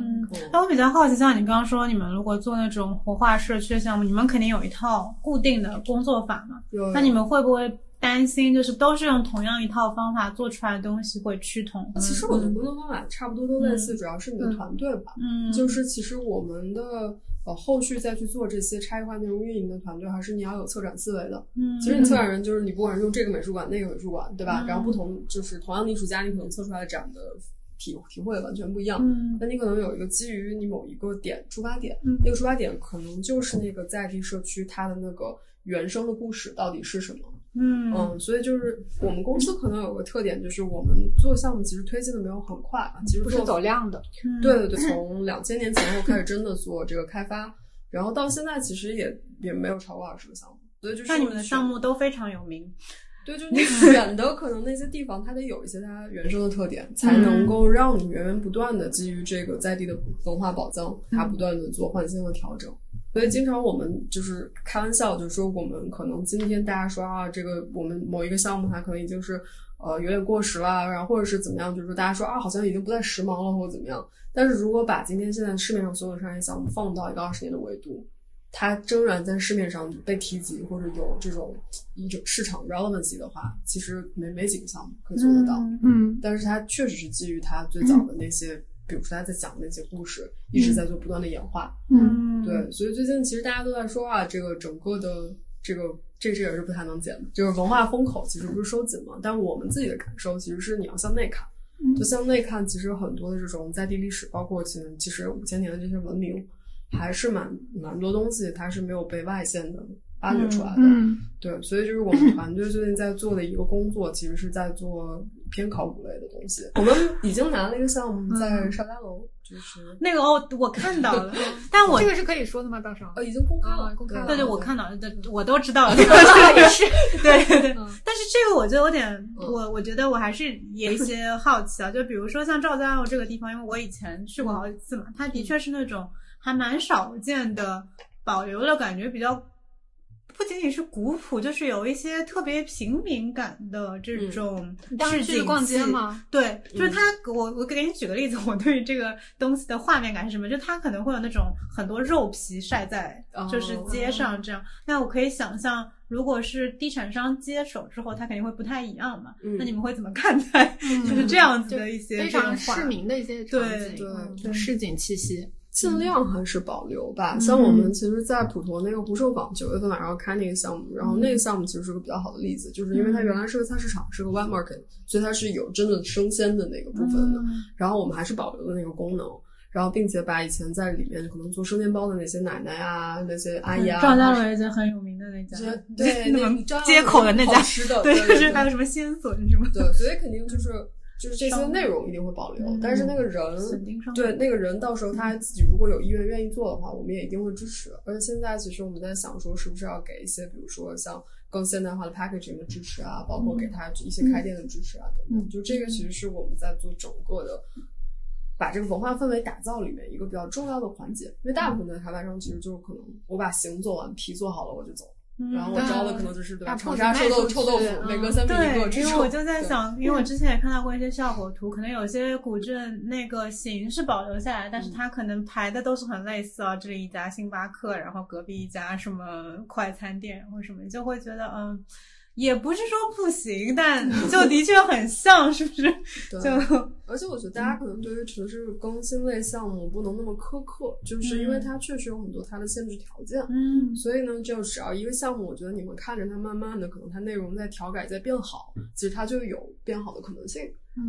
那我比较好奇，像你刚刚说，你们如果做那种活化社区的项目，你们肯定有一套固定的工作法嘛？有。那你们会不会担心，就是都是用同样一套方法做出来的东西会趋同？其实我的工作方法差不多都类似，主要是你的团队吧。嗯。就是其实我们的。呃，后续再去做这些差异化内容运营的团队，还是你要有策展思维的。嗯，其实你策展人就是你，不管是用这个美术馆、那个美术馆，对吧？然后不同就是同样的艺术家，你可能策出来的展的体体会完全不一样。嗯，那你可能有一个基于你某一个点出发点，那个出发点可能就是那个在地社区它的那个原生的故事到底是什么。嗯嗯，所以就是我们公司可能有个特点，就是我们做项目其实推进的没有很快啊，其实不是走量的。对对对，从两千年前后开始真的做这个开发，然后到现在其实也也没有超过二十个项目。所以就是那你们的项目都非常有名。对，就你选的可能那些地方，它得有一些它原生的特点，才能够让你源源不断的基于这个在地的文化宝藏，它不断的做换新和调整。所以经常我们就是开玩笑，就是说我们可能今天大家说啊，这个我们某一个项目它可能已经是呃有点过时了，然后或者是怎么样，就是说大家说啊，好像已经不再时髦了或者怎么样。但是如果把今天现在市面上所有的商业项目放到一个二十年的维度，它仍然在市面上被提及或者有这种一种市场 relevancy 的话，其实没没几个项目可以做得到。嗯，但是它确实是基于它最早的那些。比如说他在讲那些故事，一直在做不断的演化。嗯，对，所以最近其实大家都在说啊，这个整个的这个这这也是不太能减的，就是文化风口其实不是收紧嘛，但我们自己的感受其实是你要向内看，就向内看，其实很多的这种在地历史，包括其实其实五千年的这些文明，还是蛮蛮多东西它是没有被外线的。发掘出来的，嗯，对，所以就是我们团队最近在做的一个工作，其实是在做偏考古类的东西。我们已经拿了一个项目在邵家楼，就是 那个哦，我看到了，但我这个是可以说的吗？到时候呃已经公开了，公开了。对对，我看到了，对，我都知道了，也是，对对对。但是这个我就有点，我我觉得我还是有一些好奇啊，就比如说像赵家楼这个地方，因为我以前去过好几次嘛，它的确是那种还蛮少见的，保留了感觉比较。不仅仅是古朴，就是有一些特别平民感的这种市井逛街吗？对，就是他，我我给你举个例子，我对于这个东西的画面感是什么？就它可能会有那种很多肉皮晒在就是街上这样。那我可以想象，如果是地产商接手之后，他肯定会不太一样嘛。那你们会怎么看待就是这样子的一些非常市民的一些对对市井气息？尽量还是保留吧。像我们其实，在普陀那个不寿坊九月份晚上要开那个项目，然后那个项目其实是个比较好的例子，就是因为它原来是个菜市场，是个 wet market，所以它是有真的生鲜的那个部分的。然后我们还是保留了那个功能，然后并且把以前在里面可能做生煎包的那些奶奶啊、那些阿姨啊，赵家楼一家很有名的那家，对，那种街口的那家吃的，对，就是还有什么鲜笋什么，对，所以肯定就是。就是这些内容一定会保留，但是那个人，对那个人到时候他自己如果有意愿愿意做的话，我们也一定会支持。而且现在其实我们在想说，是不是要给一些，比如说像更现代化的 packaging 的支持啊，包括给他一些开店的支持啊等等。就这个其实是我们在做整个的，把这个文化氛围打造里面一个比较重要的环节。因为大部分的开发商其实就是可能我把形做完，皮做好了我就走。然后我招的可能就是对吧？长沙臭豆臭豆腐，每隔三米一个。对，因为我就在想，因为我之前也看到过一些效果图，可能有些古镇那个形是保留下来，但是它可能排的都是很类似啊，这里一家星巴克，然后隔壁一家什么快餐店或什么，就会觉得嗯。也不是说不行，但 就的确很像，是不是？就。而且我觉得大家可能对于城市更新类项目不能那么苛刻，就是因为它确实有很多它的限制条件。嗯。所以呢，就只要一个项目，我觉得你们看着它慢慢的，可能它内容在调改在变好，其实它就有变好的可能性。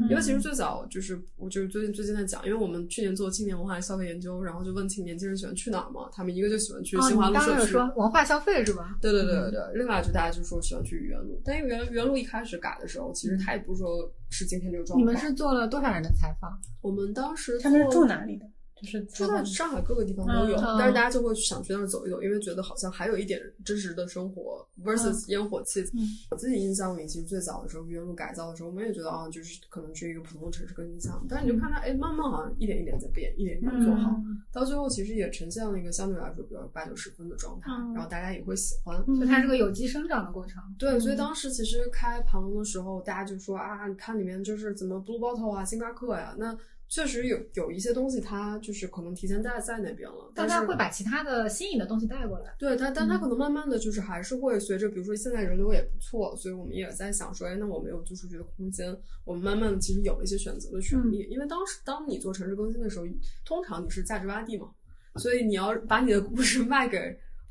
因为其实最早就是，我就是最近最近在讲，因为我们去年做青年文化消费研究，然后就问青年轻人喜欢去哪儿嘛，他们一个就喜欢去新华路社区，说文化消费是吧？对对对对对。另外就大家就说喜欢去愚园路，但愚园路一开始改的时候，其实他也不是说是今天这个状态。你们是做了多少人的采访？我们当时他们是住哪里的？就是就在上海各个地方都有，但是大家就会想去那儿走一走，因为觉得好像还有一点真实的生活 versus 烟火气。我自己印象里，其实最早的时候，原路改造的时候，我们也觉得啊，就是可能是一个普通城市更新项目，但是你就看它，哎，慢慢好像一点一点在变，一点一点做好，到最后其实也呈现了一个相对来说比较八九十分的状态，然后大家也会喜欢。就它是个有机生长的过程。对，所以当时其实开盘龙的时候，大家就说啊，你看里面就是怎么 Blue Bottle 啊，星巴克呀，那。确实有有一些东西，它就是可能提前在在那边了，但它会把其他的新颖的东西带过来。对它，但它可能慢慢的就是还是会随着，比如说现在人流也不错，所以我们也在想说，哎，那我们有租出去的空间，我们慢慢的其实有一些选择的权利。因为当时当你做城市更新的时候，通常你是价值洼地嘛，所以你要把你的故事卖给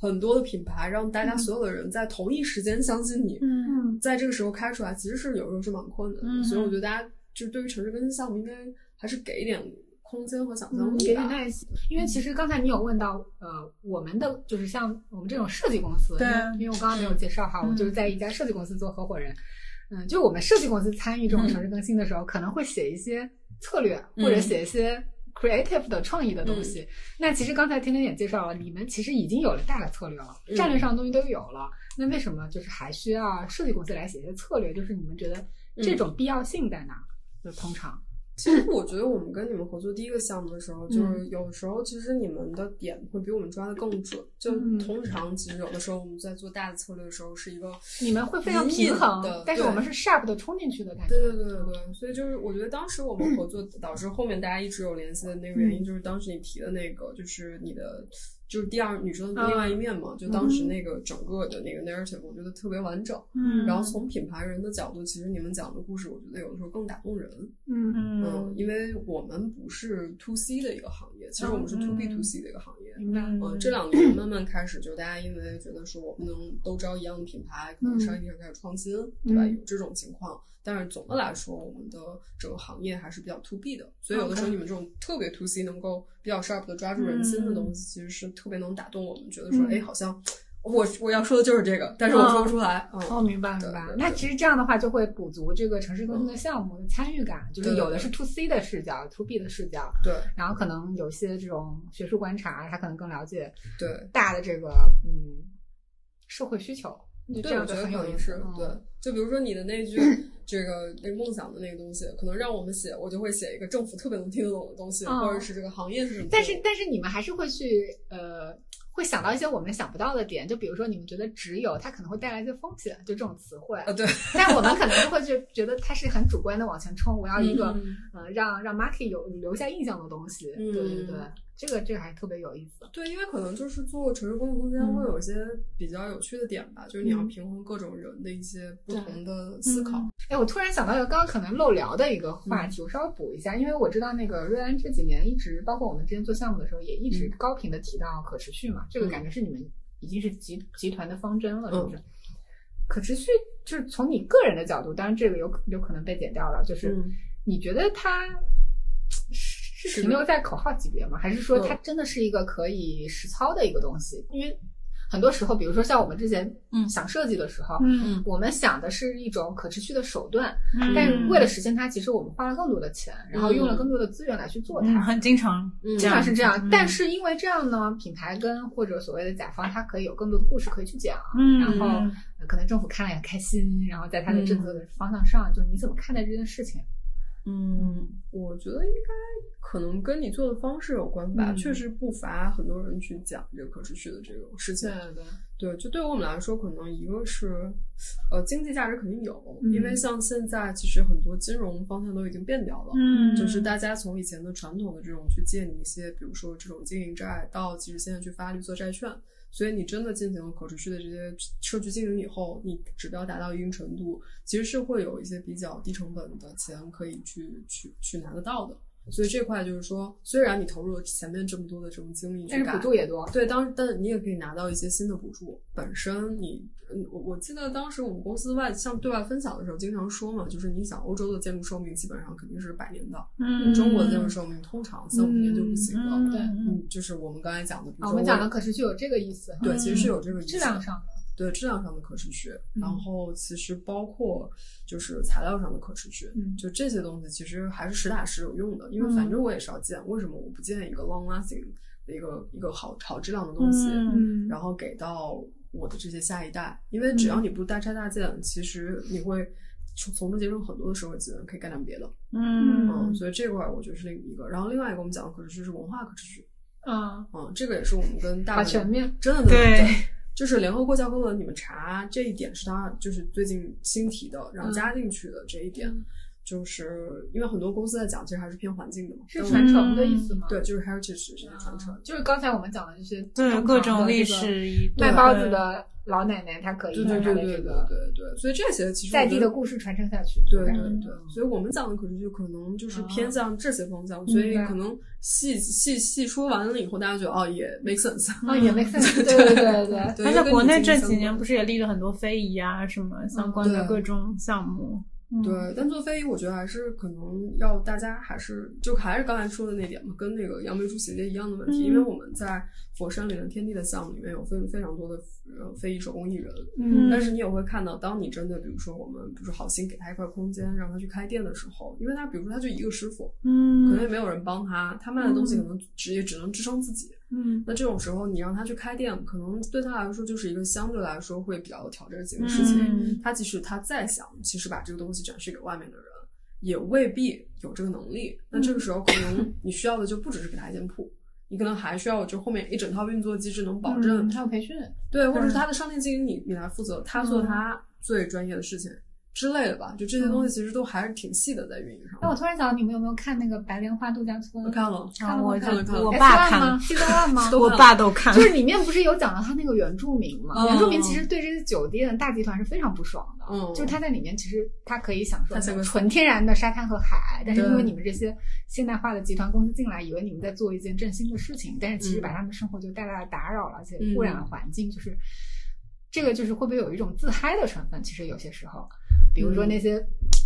很多的品牌，让大家所有的人在同一时间相信你。嗯，在这个时候开出来，其实是有时候是蛮困难的。所以我觉得大家就对于城市更新项目应该。还是给一点空间和想象力，给点耐心。因为其实刚才你有问到，呃，我们的就是像我们这种设计公司，对，因为我刚刚没有介绍哈，我就是在一家设计公司做合伙人。嗯，就我们设计公司参与这种城市更新的时候，可能会写一些策略，或者写一些 creative 的创意的东西。那其实刚才天天也介绍了，你们其实已经有了大的策略了，战略上的东西都有了。那为什么就是还需要设计公司来写一些策略？就是你们觉得这种必要性在哪？就通常。其实我觉得我们跟你们合作第一个项目的时候，就是有时候其实你们的点会比我们抓的更准。就通常其实有的时候我们在做大的策略的时候是一个你们会非常平衡的，但是我们是 sharp 的冲进去的感觉。对对对对对，所以就是我觉得当时我们合作导致后面大家一直有联系的那个原因，就是当时你提的那个，就是你的就是第二女生的另外一面嘛，就当时那个整个的那个 narrative，我觉得特别完整。嗯，然后从品牌人的角度，其实你们讲的故事，我觉得有的时候更打动人。嗯嗯，因为我们不是 to C 的一个行业，其实我们是 to B to C 的一个行业。明白。嗯，这两年慢慢开始，就大家因为觉得说我不能都招一样的品牌，可能商业地上开始创新，对吧？有这种情况。但是总的来说，我们的整个行业还是比较 to B 的，所以有的时候你们这种特别 to C 能够比较 sharp 的抓住人心的东西，其实是特别能打动我们，觉得说，哎，好像我我要说的就是这个，但是我说不出来。哦，明白明白。那其实这样的话就会补足这个城市更新的项目的参与感，就是有的是 to C 的视角，to B 的视角。对。然后可能有些这种学术观察，他可能更了解对大的这个嗯社会需求。对，我觉得很有意思。对，就比如说你的那句。这个那个梦想的那个东西，可能让我们写，我就会写一个政府特别能听得懂的东西，或者是这个行业是什么。但是但是你们还是会去呃，会想到一些我们想不到的点，就比如说你们觉得只有它可能会带来一些风险，就这种词汇。啊，对。但我们可能就会去觉得它是很主观的往前冲，我要一个呃让让 market 有留下印象的东西。对对对。这个这个还特别有意思，对，因为可能就是做城市公共空间会有一些比较有趣的点吧，就是你要平衡各种人的一些不同的思考。哎，我突然想到一个刚刚可能漏聊的一个话题，我稍微补一下，因为我知道那个瑞安这几年一直，包括我们之前做项目的时候，也一直高频的提到可持续嘛，这个感觉是你们已经是集集团的方针了，是不是？可持续就是从你个人的角度，当然这个有有可能被剪掉了，就是你觉得它。是停留在口号级别吗？还是说它真的是一个可以实操的一个东西？因为很多时候，比如说像我们之前嗯想设计的时候，嗯，我们想的是一种可持续的手段，嗯但是为了实现它，其实我们花了更多的钱，然后用了更多的资源来去做它。很经常，经常是这样。但是因为这样呢，品牌跟或者所谓的甲方，他可以有更多的故事可以去讲，然后可能政府看了也开心，然后在他的政策的方向上，就你怎么看待这件事情？嗯，我觉得应该可能跟你做的方式有关吧。确实不乏很多人去讲这个可持续的这种事情。对对对，就对于我们来说，可能一个是呃经济价值肯定有，因为像现在其实很多金融方向都已经变掉了。嗯，就是大家从以前的传统的这种去借你一些，比如说这种经营债，到其实现在去发绿色债券。所以你真的进行了可持续的这些社区经营以后，你指标达到一定程度，其实是会有一些比较低成本的钱可以去去去拿得到的。所以这块就是说，虽然你投入了前面这么多的这种精力，但是补助也多。对，当但你也可以拿到一些新的补助。本身你，我我记得当时我们公司外向对外分享的时候，经常说嘛，就是你想欧洲的建筑寿命基本上肯定是百年的，嗯，中国的建筑寿命通常三五年就不行了。对，嗯，就是我们刚才讲的，我们讲的可持续有这个意思。对，其实是有这个意思。质量上的。对质量上的可持续，然后其实包括就是材料上的可持续，就这些东西其实还是实打实有用的。因为反正我也是要建，为什么我不建一个 long lasting 的一个一个好好质量的东西，然后给到我的这些下一代？因为只要你不大拆大建，其实你会从中节省很多的社会资源，可以干点别的。嗯嗯，所以这块我觉得是另一个。然后另外一个我们讲的可持续是文化可持续。嗯嗯，这个也是我们跟大全面真的对。就是联合国教科文，你们查这一点是他就是最近新提的，然后加进去的这一点，就是因为很多公司在讲，其实还是偏环境的嘛，是传承的意思吗？对，就是 heritage 这些传承，就是刚才我们讲的这些对各种历史卖包子的老奶奶，她可以对对对对对对，所以这些其实在地的故事传承下去，对对对，所以我们讲的可能就可能就是偏向这些方向，所以可能。细细细说完了以后，大家觉得哦也 make sense，哦也 make sense，对对对对。而且国内这几年不是也立了很多非遗啊什么相关的各种项目。对，但做非遗，我觉得还是可能要大家还是就还是刚才说的那点嘛，跟那个杨梅竹洗洁一样的问题，因为我们在佛山莲天地的项目里面有非非常多的呃非遗手工艺人，嗯，但是你也会看到，当你真的比如说我们比如说好心给他一块空间，让他去开店的时候，因为他比如说他就一个师傅，嗯，可能也没有人帮他，他卖的东西可能只也只能支撑自己。嗯，那这种时候你让他去开店，可能对他来说就是一个相对来说会比较有挑战性的事情。他即使他再想，其实把这个东西展示给外面的人，也未必有这个能力。那这个时候可能你需要的就不只是给他一间铺，你可能还需要就后面一整套运作机制能保证他有培训，对，或者是他的商店经营你你来负责，他做他最专业的事情。之类的吧，就这些东西其实都还是挺细的在运营上。那我突然想到，你们有没有看那个白莲花度假村？我看了，看了，我看了，看了。我爸看吗？西藏吗？我爸都看了。就是里面不是有讲到他那个原住民吗？原住民其实对这些酒店大集团是非常不爽的。嗯，就是他在里面其实他可以享受纯天然的沙滩和海，但是因为你们这些现代化的集团公司进来，以为你们在做一件振兴的事情，但是其实把他们生活就带来了打扰了，而且污染了环境，就是。这个就是会不会有一种自嗨的成分？其实有些时候，比如说那些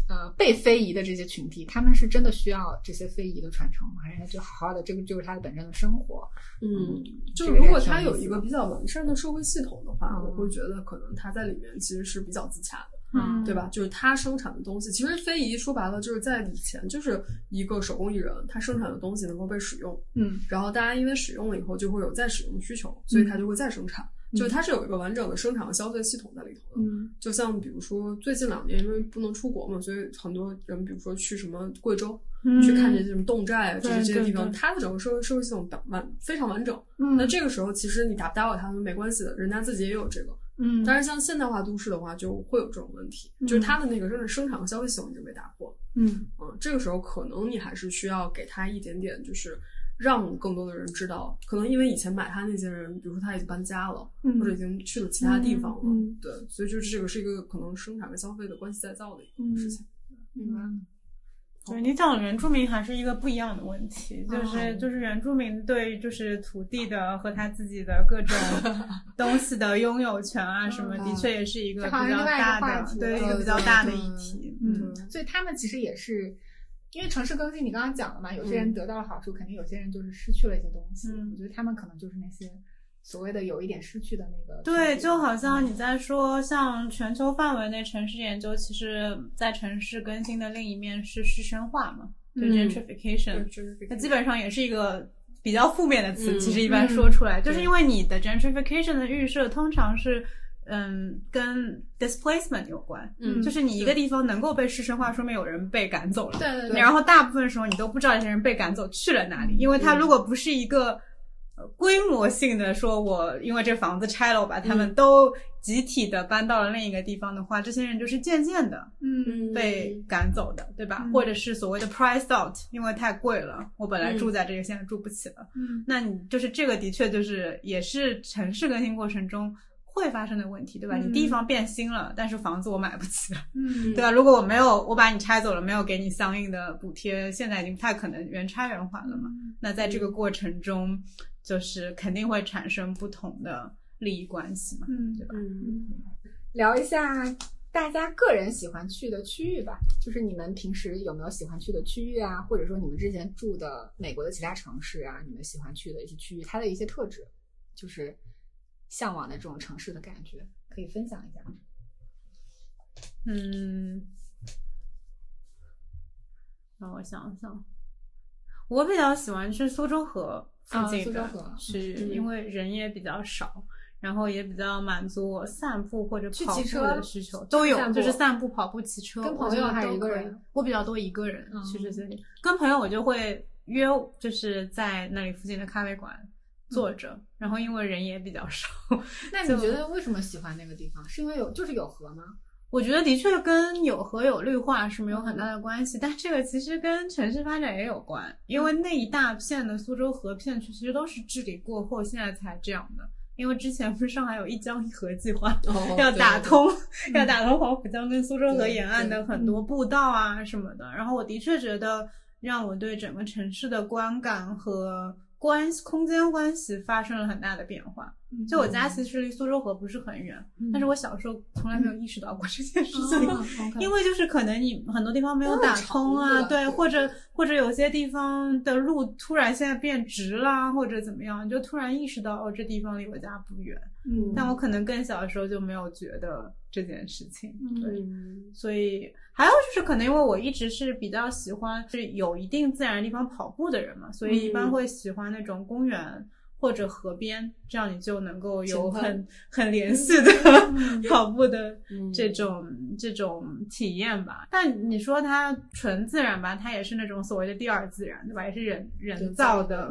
呃被非遗的这些群体，他们是真的需要这些非遗的传承吗？还是就好好的？这个就是他的本身的生活。嗯，就如果他有一个比较完善的社会系统的话，我会觉得可能他在里面其实是比较自洽的。嗯，对吧？就是他生产的东西，其实非遗说白了就是在以前就是一个手工艺人，他生产的东西能够被使用。嗯，然后大家因为使用了以后就会有再使用的需求，所以他就会再生产。就它是有一个完整的生产和消费系统在里头的，就像比如说最近两年因为不能出国嘛，所以很多人比如说去什么贵州去看这些什么侗寨啊，就是这些地方，它的整个社会社会系统完非常完整。那这个时候其实你打不打扰他们没关系的，人家自己也有这个。嗯，但是像现代化都市的话，就会有这种问题，就是它的那个真的生产和消费系统已经被打破。嗯嗯，这个时候可能你还是需要给他一点点就是。让更多的人知道，可能因为以前买它那些人，比如说他已经搬家了，或者已经去了其他地方了，对，所以就是这个是一个可能生产跟消费的关系再造的一个事情。明白。对你讲原住民还是一个不一样的问题，就是就是原住民对就是土地的和他自己的各种 东西的拥有权啊什么，的确也是一个比较大的，对一个比较大的议题。嗯，所以他们其实也是。因为城市更新，你刚刚讲了嘛，有些人得到了好处，肯定有些人就是失去了一些东西。我觉得他们可能就是那些所谓的有一点失去的那个。对，就好像你在说，像全球范围内城市研究，其实在城市更新的另一面是师生化嘛，就 gentrification，它基本上也是一个比较负面的词。其实一般说出来，就是因为你的 gentrification 的预设通常是。嗯，跟 displacement 有关，嗯，就是你一个地方能够被市生化，说明有人被赶走了，对对对。然后大部分时候你都不知道这些人被赶走去了哪里，因为他如果不是一个规模性的，说我因为这房子拆了，我把他们都集体的搬到了另一个地方的话，这些人就是渐渐的，嗯，被赶走的，对吧？或者是所谓的 price out，因为太贵了，我本来住在这个，现在住不起了，嗯，那你就是这个的确就是也是城市更新过程中。会发生的问题，对吧？你地方变新了，但是房子我买不起了，嗯，对吧？如果我没有我把你拆走了，没有给你相应的补贴，现在已经不太可能原拆原还了嘛。那在这个过程中，就是肯定会产生不同的利益关系嘛，嗯，对吧？嗯，聊一下大家个人喜欢去的区域吧，就是你们平时有没有喜欢去的区域啊？或者说你们之前住的美国的其他城市啊，你们喜欢去的一些区域，它的一些特质，就是。向往的这种城市的感觉，可以分享一下。嗯，让我想想，我比较喜欢去苏州河附近的区域，因为人也比较少，然后也比较满足我散步或者跑步的需求，都有，就是散步、跑步、骑车。跟朋友还是一个人？我比较多一个人去这些里。跟朋友我就会约，就是在那里附近的咖啡馆。坐着，然后因为人也比较少。那你觉得为什么喜欢那个地方？是因为有就是有河吗？我觉得的确跟有河有绿化是没有很大的关系，但这个其实跟城市发展也有关。因为那一大片的苏州河片区其实都是治理过后现在才这样的。因为之前不是上海有一江一河计划，要打通要打通黄浦江跟苏州河沿岸的很多步道啊什么的。然后我的确觉得让我对整个城市的观感和。关系空间关系发生了很大的变化。就我家其实离苏州河不是很远，但是我小时候从来没有意识到过这件事情，因为就是可能你很多地方没有打通啊，对，或者或者有些地方的路突然现在变直啦，或者怎么样，你就突然意识到哦，这地方离我家不远。嗯，但我可能更小的时候就没有觉得这件事情。对，所以。还有就是，可能因为我一直是比较喜欢是有一定自然地方跑步的人嘛，所以一般会喜欢那种公园或者河边，这样你就能够有很 很连续的 跑步的这种这种体验吧。但你说它纯自然吧，它也是那种所谓的第二自然，对吧？也是人人造的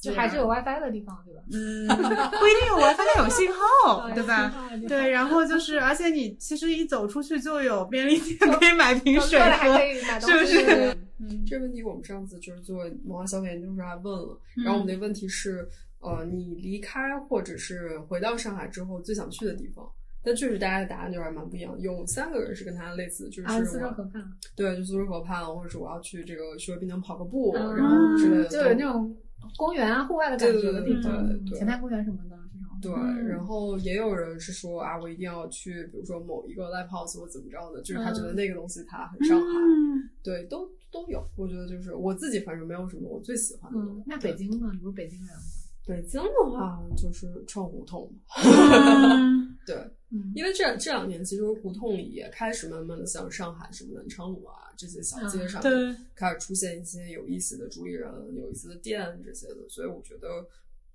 就还是有 WiFi 的地方，对吧？嗯，不一定有 WiFi，但有信号，对吧？对，然后就是，而且你其实一走出去就有便利店可以买瓶水喝，是不是？嗯，这个问题我们上次就是做文化消费研究时候还问了，然后我们那问题是，呃，你离开或者是回到上海之后最想去的地方。但确实，大家的答案就还蛮不一样。有三个人是跟他类似，就是苏州河畔，对，就苏州河畔，或者是我要去这个徐汇滨江跑个步，然后之类的，就有那种公园啊、户外的感觉的地方，前台公园什么的这种。对，然后也有人是说啊，我一定要去，比如说某一个 live house 或怎么着的，就是他觉得那个东西他很上海。对，都都有。我觉得就是我自己，反正没有什么我最喜欢的。那北京呢？你不是北京人吗？北京的话就是串胡同，对，因为这这两年其实胡同里也开始慢慢的像上海什么南昌路啊这些小街上，对，开始出现一些有意思的主理人、有意思的店这些的，所以我觉得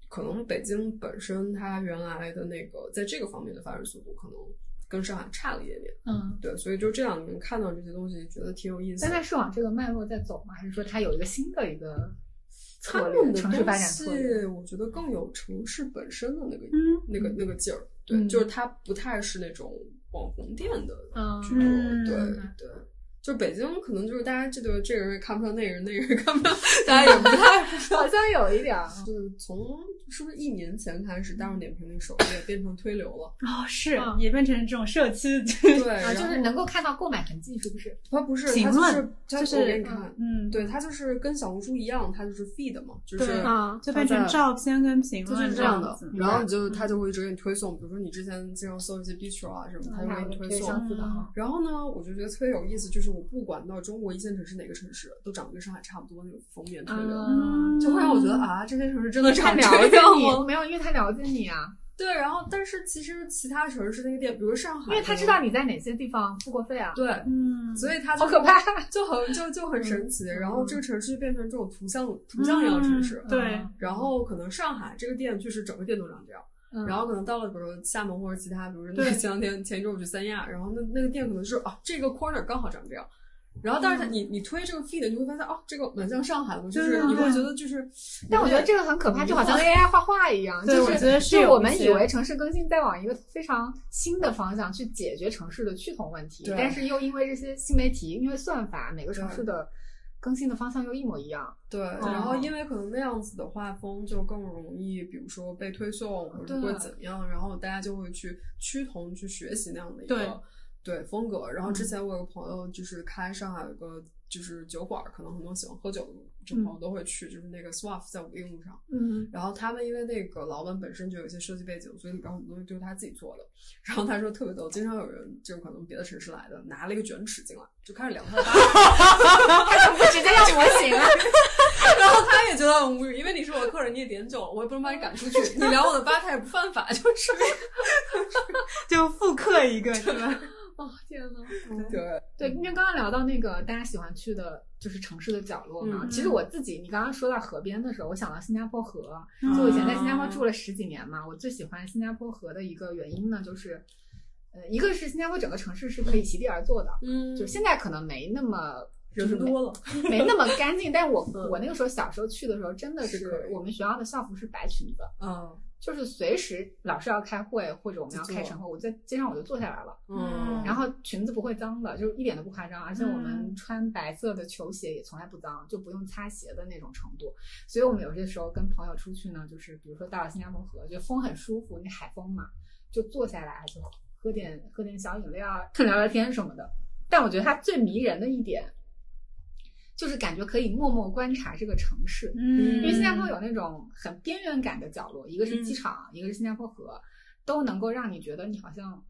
可能北京本身它原来的那个在这个方面的发展速度可能跟上海差了一点点，嗯，对，所以就这两年看到这些东西，觉得挺有意思。但它是往这个脉络在走吗？还是说它有一个新的一个？他们的东西，我觉得更有城市本身的那个、那个、那个劲儿。对，就是它不太是那种网红店的居多。对对。就北京可能就是大家这个这个人也看不上那个人，那个人看不上，大家也不太 好像有一点，就是从是不是一年前开始，大众点评那首页变成推流了哦，是也变成这种社区，对，就是能够看到购买痕迹，是不是？它不是，评论就是我给你看，嗯，对，它就是跟小红书一样，它就是 feed 嘛，就是啊，就变成照片跟评论这样的，然后你就它就会一直给你推送，比如说你之前经常搜一些 b i t r 啊什么，它就给你推送，然后呢，我就觉得特别有意思，就是我不管到中。国一线城市哪个城市都长得跟上海差不多那种封面推流，就会让我觉得啊，这些城市真的长这样吗？没有，因为他了解你啊。对，然后但是其实其他城市那个店，比如上海，因为他知道你在哪些地方付过费啊。对，嗯，所以他好可怕，就很就就很神奇。然后这个城市就变成这种图像图像一样的城市。对，然后可能上海这个店确实整个店都长这样。然后可能到了，比如说厦门或者其他，比如说前两天前一周我去三亚，然后那那个店可能是啊，这个 corner 刚好长这样。然后，但是你你推这个 feed，你会发现哦，这个蛮像上海的，就是你会觉得就是，但我觉得这个很可怕，就好像 AI 画画一样，就是就我们以为城市更新在往一个非常新的方向去解决城市的趋同问题，但是又因为这些新媒体，因为算法，每个城市的更新的方向又一模一样。对，然后因为可能那样子的画风就更容易，比如说被推送或者会怎样，然后大家就会去趋同去学习那样的一个。对风格，然后之前我有个朋友就是开上海有个就是酒馆，可能很多喜欢喝酒朋友都会去，就是那个 Swaff 在武定路上。嗯，然后他们因为那个老板本身就有一些设计背景，所以里边很多东西都是他自己做的。然后他说特别逗，经常有人就可能别的城市来的，拿了一个卷尺进来，就开始量他的。他怎么不直接要模型啊？然后他也觉得很无语，因为你是我的客人，你也点酒了，我也不能把你赶出去。你量我的吧台也不犯法，就是 就复刻一个，是吧？哦天呐，对对，因为刚刚聊到那个大家喜欢去的，就是城市的角落嘛。其实我自己，你刚刚说到河边的时候，我想到新加坡河。就我以前在新加坡住了十几年嘛，我最喜欢新加坡河的一个原因呢，就是，呃，一个是新加坡整个城市是可以席地而坐的，嗯，就现在可能没那么人多了，没那么干净。但我我那个时候小时候去的时候，真的是我们学校的校服是白裙子，嗯。就是随时老师要开会或者我们要开晨会，我在街上我就坐下来了，嗯，然后裙子不会脏的，就是一点都不夸张，而且我们穿白色的球鞋也从来不脏，就不用擦鞋的那种程度。所以我们有些时候跟朋友出去呢，就是比如说到了新加坡河，就风很舒服，那海风嘛，就坐下来就喝点喝点小饮料，聊聊天什么的。但我觉得它最迷人的一点。就是感觉可以默默观察这个城市，嗯，因为新加坡有那种很边缘感的角落，一个是机场，一个是新加坡河，都能够让你觉得你好像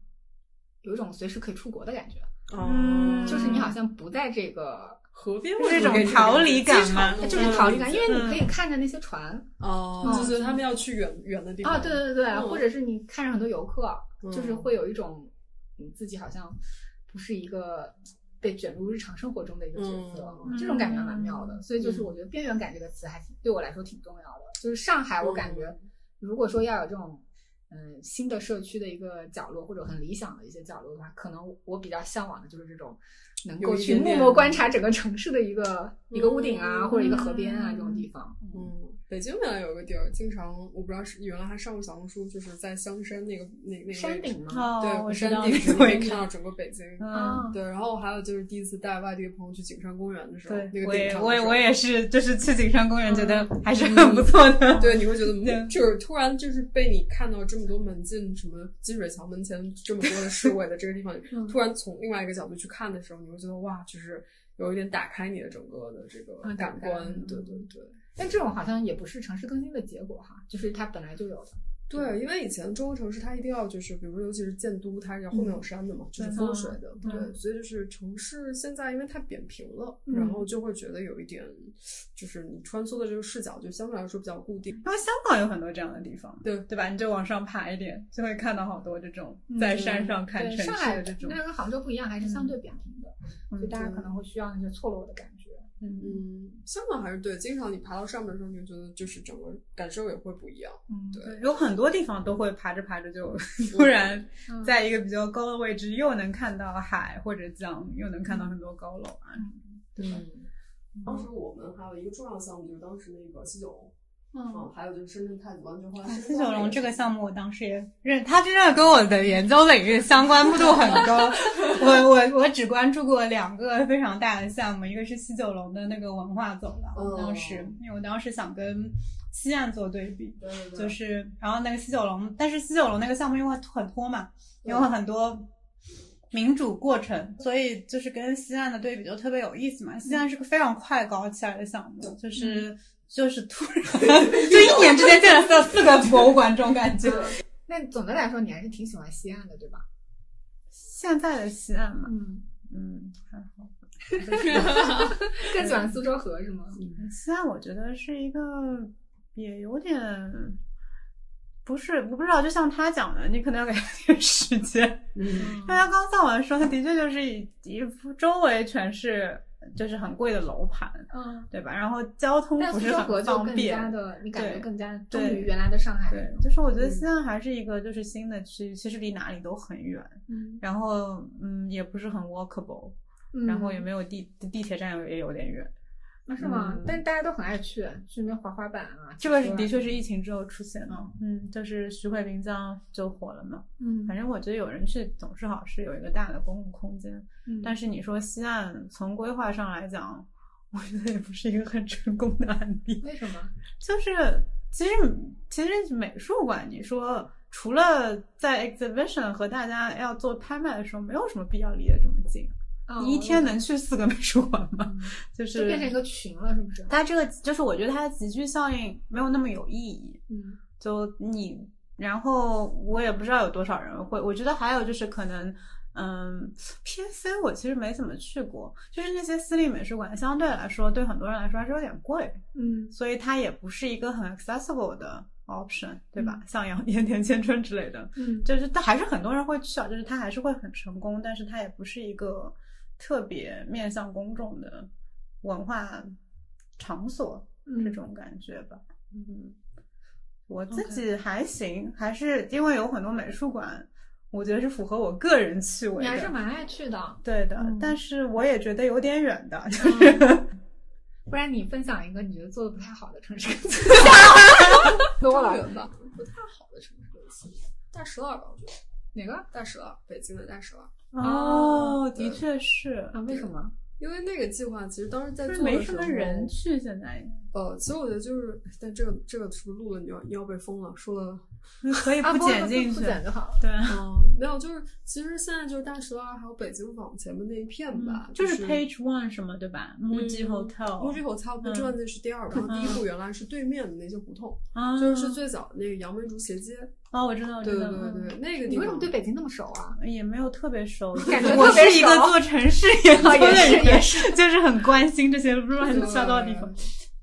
有一种随时可以出国的感觉，哦，就是你好像不在这个河边，这种逃离感嘛，就是逃离感，因为你可以看着那些船，哦，就觉得他们要去远远的地方啊，对对对，或者是你看着很多游客，就是会有一种你自己好像不是一个。被卷入日常生活中的一个角色，这种感觉蛮妙的。所以就是我觉得“边缘感”这个词还挺对我来说挺重要的。就是上海，我感觉如果说要有这种嗯新的社区的一个角落，或者很理想的一些角落的话，可能我比较向往的就是这种能够去默默观察整个城市的一个一个屋顶啊，或者一个河边啊这种地方。嗯。北京本来有个地儿，经常我不知道是原来还上过小红书，就是在香山那个那那个山顶吗？对，山顶你可以看到整个北京。嗯，对。然后还有就是第一次带外地朋友去景山公园的时候，那个我也我也我也是，就是去景山公园觉得还是很不错的。对，你会觉得 就是突然就是被你看到这么多门禁，什么金水桥门前这么多的侍卫的这个地方，突然从另外一个角度去看的时候，你会觉得哇，就是有一点打开你的整个的这个感官。对对对。但这种好像也不是城市更新的结果哈，就是它本来就有的。对，因为以前中国城市它一定要就是，比如尤其是建都，它是后面有山的嘛，就是风水的。对，所以就是城市现在因为太扁平了，然后就会觉得有一点，就是你穿梭的这个视角就相对来说比较固定。因为香港有很多这样的地方，对对吧？你就往上爬一点，就会看到好多这种在山上看城市的这种。那跟杭州不一样，还是相对扁平的，所以大家可能会需要那些错落的感觉。嗯，香港还是对，经常你爬到上面的时候，你就觉得就是整个感受也会不一样。嗯，对，有很多地方都会爬着爬着就 突然在一个比较高的位置，又能看到海或者江，又能看到很多高楼啊。对，当时我们还有一个重要项目，就是当时那个西九龙。嗯，还有就是深圳太子湾，就后来西九龙这个项目，我当时也认，他真的跟我的研究领域相关度很高。我我我只关注过两个非常大的项目，一个是西九龙的那个文化走廊，当时因为我当时想跟西岸做对比，就是然后那个西九龙，但是西九龙那个项目因为很拖嘛，因为很多民主过程，所以就是跟西岸的对比就特别有意思嘛。西岸是个非常快搞起来的项目，就是。就是突然，就一年之间建了四四个博物馆，这种感觉。那总的来说，你还是挺喜欢西岸的，对吧？现在的西安嘛，嗯嗯，还好。更喜欢苏州河是吗？西安我觉得是一个，也有点，不是，我不知道。就像他讲的，你可能要给他点时间。嗯，他刚造完说，的确就是一一周围全是。就是很贵的楼盘，嗯，对吧？然后交通不是很方便，的，你感觉更加忠于原来的上海。对，就是我觉得西安还是一个就是新的区，其实离哪里都很远，嗯，然后嗯也不是很 walkable，然后也没有地地铁站也有点远。那是吗？但大家都很爱去，去那边滑滑板啊。这个的确是疫情之后出现的，嗯，就是徐汇滨江就火了嘛。嗯，反正我觉得有人去总是好是，有一个大的公共空间。嗯，但是你说西岸从规划上来讲，我觉得也不是一个很成功的案例。为什么？就是其实其实美术馆，你说除了在 exhibition 和大家要做拍卖的时候，没有什么必要离得这么近。你一天能去四个美术馆吗？就是变成一个群了，是不是？它这个就是我觉得它的集聚效应没有那么有意义。嗯，就你，然后我也不知道有多少人会。我觉得还有就是可能，嗯，PSC 我其实没怎么去过，就是那些私立美术馆相对来说对很多人来说还是有点贵。嗯，所以它也不是一个很 accessible 的 option，对吧？像杨盐田千春之类的，嗯，就是但还是很多人会去啊，就是它还是会很成功，但是它也不是一个。特别面向公众的文化场所，这种感觉吧。嗯，我自己还行，还是因为有很多美术馆，我觉得是符合我个人趣味。你还是蛮爱去的，对的。但是我也觉得有点远的，就是。不然你分享一个你觉得做的不太好的城市。多远吧？不太好的城市，大石栏吧？我觉得哪个？大石栏，北京的大石栏。哦，的确是啊，为什么？因为那个计划其实当时在做的时候，没什么人去。现在，呃，其实我觉得就是，但这个这个是不是录了？你要你要被封了？说了。可以不剪进去，不剪就好了。对，嗯，没有，就是其实现在就是大石栏还有北京坊前面那一片吧，就是 Page One 什么对吧？Muji Hotel，Muji Hotel 不转的是第二个，然后第一部原来是对面的那些胡同，啊，就是最早的那个杨梅竹斜街。哦，我知道，对对对对，那个地方。你为什么对北京那么熟啊？也没有特别熟，感觉我是一个做城市研究的人，也是，就是很关心这些乱七八糟的地方。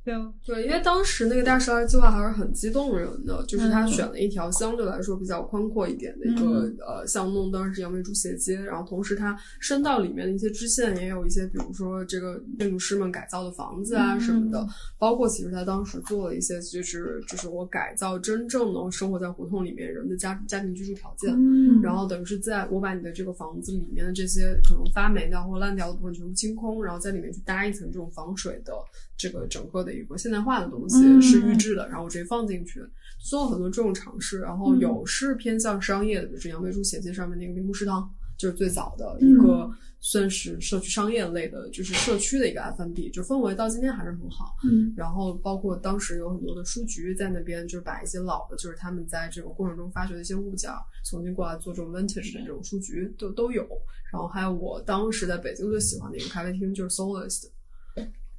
对对，因为当时那个大十二计划还是很激动人的，就是他选了一条相对来说比较宽阔一点的一个、呃巷弄，当时是杨梅竹斜街，然后同时它深道里面的一些支线也有一些，比如说这个建筑师们改造的房子啊什么的，包括其实他当时做了一些，就是就是我改造真正能生活在胡同里面人的家家庭居住条件，嗯。然。后等于是在我把你的这个房子里面的这些可能发霉的或烂掉的部分全部清空，然后在里面去搭一层这种防水的这个整个的一个现代化的东西嗯是预制的，然后我直接放进去，做了很多这种尝试，然后有是偏向商业的，比如杨梅竹斜街上面那个铃木食堂，就是最早的一个算是社区商业类的，就是社区的一个 F&B，就氛围到今天还是很好。嗯然后包括当时有很多的书局在那边，就是把一些老的，就是他们在这个过程中发掘的一些物件儿，重新过来做这种 vintage 的这种书局都都有。然后还有我当时在北京最喜欢的一个咖啡厅就是 Solist。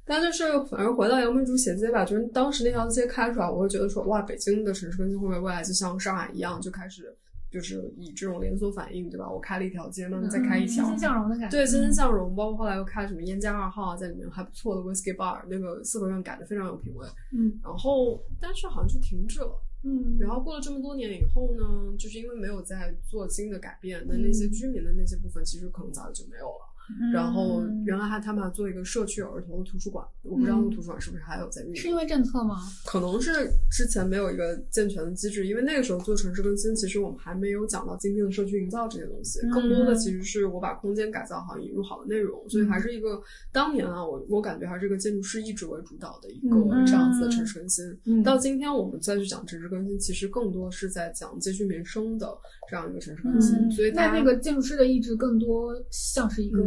但就是反正回到杨梅竹斜街吧，就是当时那条街开出来，我会觉得说，哇，北京的城市更新会不会未来就像上海一样，就开始就是以这种连锁反应，对吧？我开了一条街，那么再开一条，欣欣向荣的感觉。对，欣欣向荣，包括后来又开什么燕家二号啊，在里面还不错的 whisky bar，那个四合院改的非常有品味。嗯然后但是好像就停滞了。嗯然后过了这么多年以后呢，就是因为没有在做新的改变，那那些居民的那些部分其实可能早就没有了。然后原来还他们还做一个社区儿童的图书馆，我不知道那个图书馆是不是还有在运营。是因为政策吗？可能是之前没有一个健全的机制，因为那个时候做城市更新，其实我们还没有讲到今天的社区营造这些东西，更多的其实是我把空间改造好，引入好的内容，所以还是一个当年啊，我我感觉还是一个建筑师意志为主导的一个嗯这样子的城市更新。嗯到今天我们再去讲城市更新，其实更多是在讲街区民生的这样一个城市更新，嗯，所以它那那个建筑师的意志更多像是一个